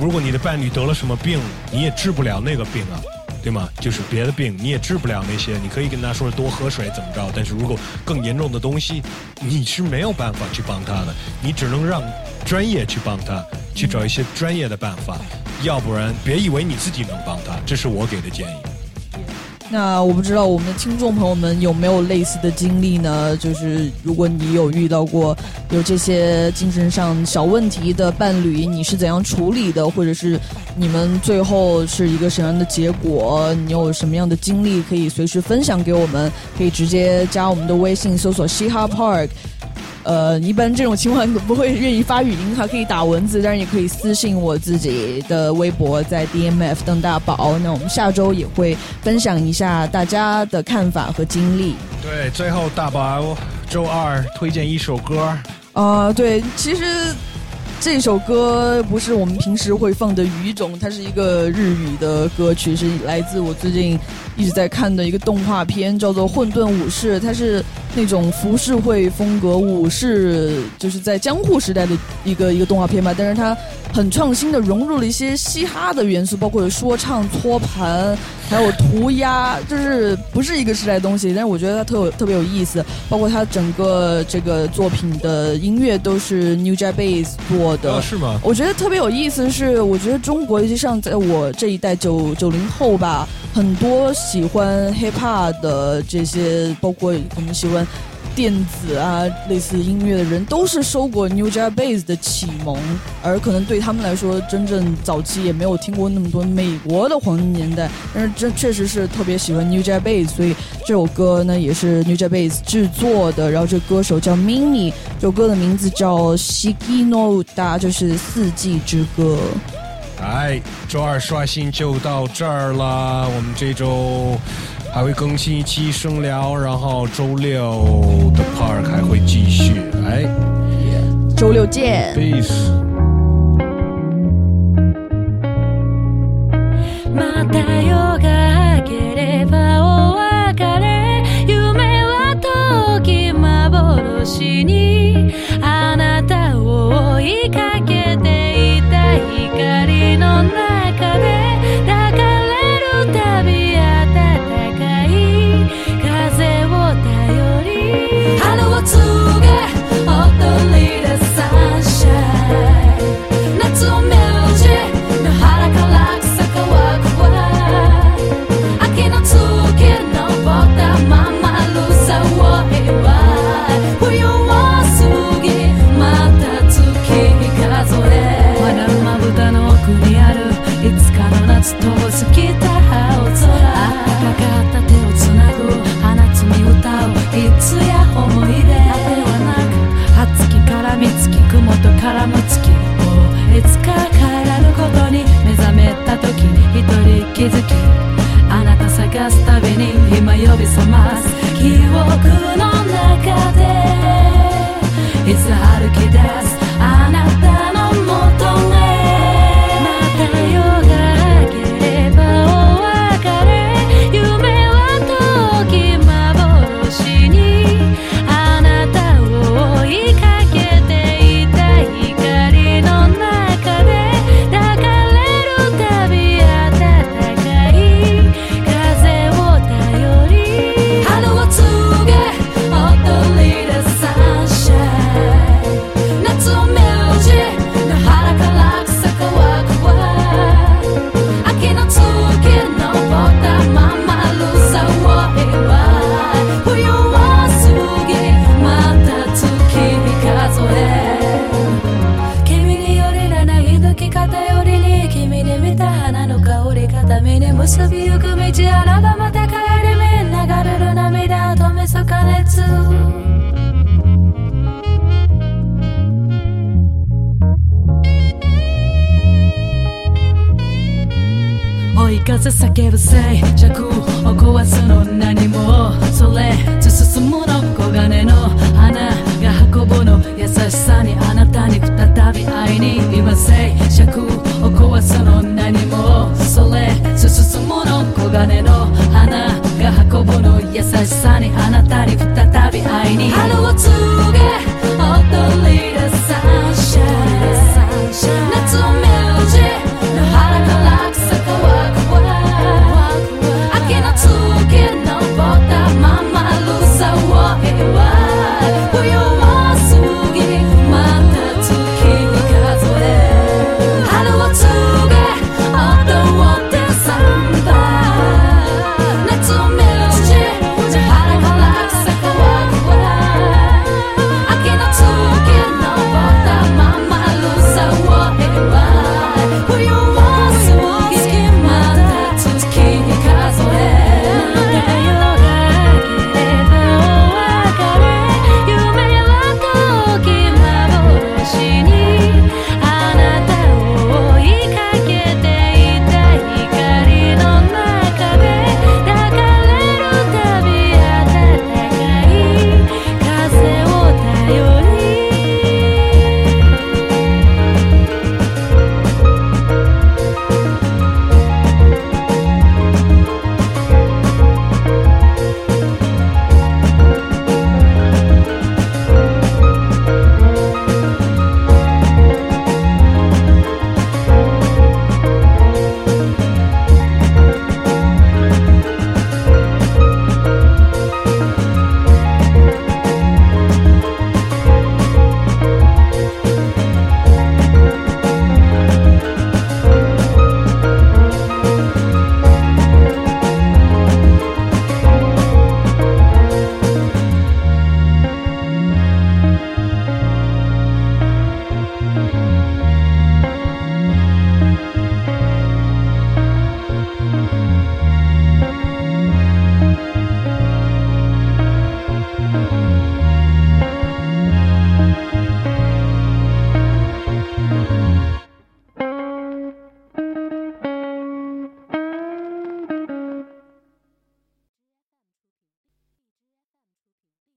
S3: 如果你的伴侣得了什么病，你也治不了那个病啊，对吗？就是别的病你也治不了那些，你可以跟他说多喝水怎么着，但是如果更严重的东西，你是没有办法去帮他的，你只能让专业去帮他，去找一些专业的办法，要不然别以为你自己能帮他，这是我给的建议。
S4: 那我不知道我们的听众朋友们有没有类似的经历呢？就是如果你有遇到过有这些精神上小问题的伴侣，你是怎样处理的？或者是你们最后是一个什么样的结果？你有什么样的经历可以随时分享给我们？可以直接加我们的微信，搜索嘻哈 Park。呃，一般这种情况不会愿意发语音哈，可以打文字，当然也可以私信我自己的微博，在 DMF 邓大宝。那我们下周也会分享一下大家的看法和经历。
S3: 对，最后大宝周二推荐一首歌，
S4: 啊、对，其实这首歌不是我们平时会放的语种，它是一个日语的歌曲，是来自我最近一直在看的一个动画片，叫做《混沌武士》，它是那种浮世绘风格武士，就是在江户时代的一个一个动画片吧，但是它很创新的融入了一些嘻哈的元素，包括有说唱、搓盘，还有涂鸦，就是不是一个时代的东西，但是我觉得它特有特别有意思，包括它整个这个作品的音乐都是 New Jack Bass 做的，
S3: 哦是吗？
S4: 我觉得特别有意思是，我觉得中国，尤其像在我这一代九九零后吧，很多喜欢 hip hop 的这些，包括我们喜欢电子啊类似音乐的人，都是受过 New Jack Bass 的启蒙，而可能对他们来说，真正早期也没有听过那么多美国的黄金年代，但是这确实是特别喜欢 New Jack Bass，所以这首歌呢也是 New Jack Bass 制作的，然后这歌手叫 Mini，这首歌的名字叫 Shiki no Da，就是四季之歌。
S3: 哎，周二刷新就到这儿了。我们这周还会更新一期声聊，然后周六的 Park 还会继续。哎，
S4: 周六见。
S3: peace。
S19: また夜が明ければお別れ夢は遠き幻にあなたを追いかけていた光の中で walk away. 風叫ぶ静弱を壊すの何もそれ進むの黄金の花が運ぶの優しさにあなたに再び会いに今静弱を壊すの何もそれ進むの黄金の花が運ぶの優しさにあなたに再び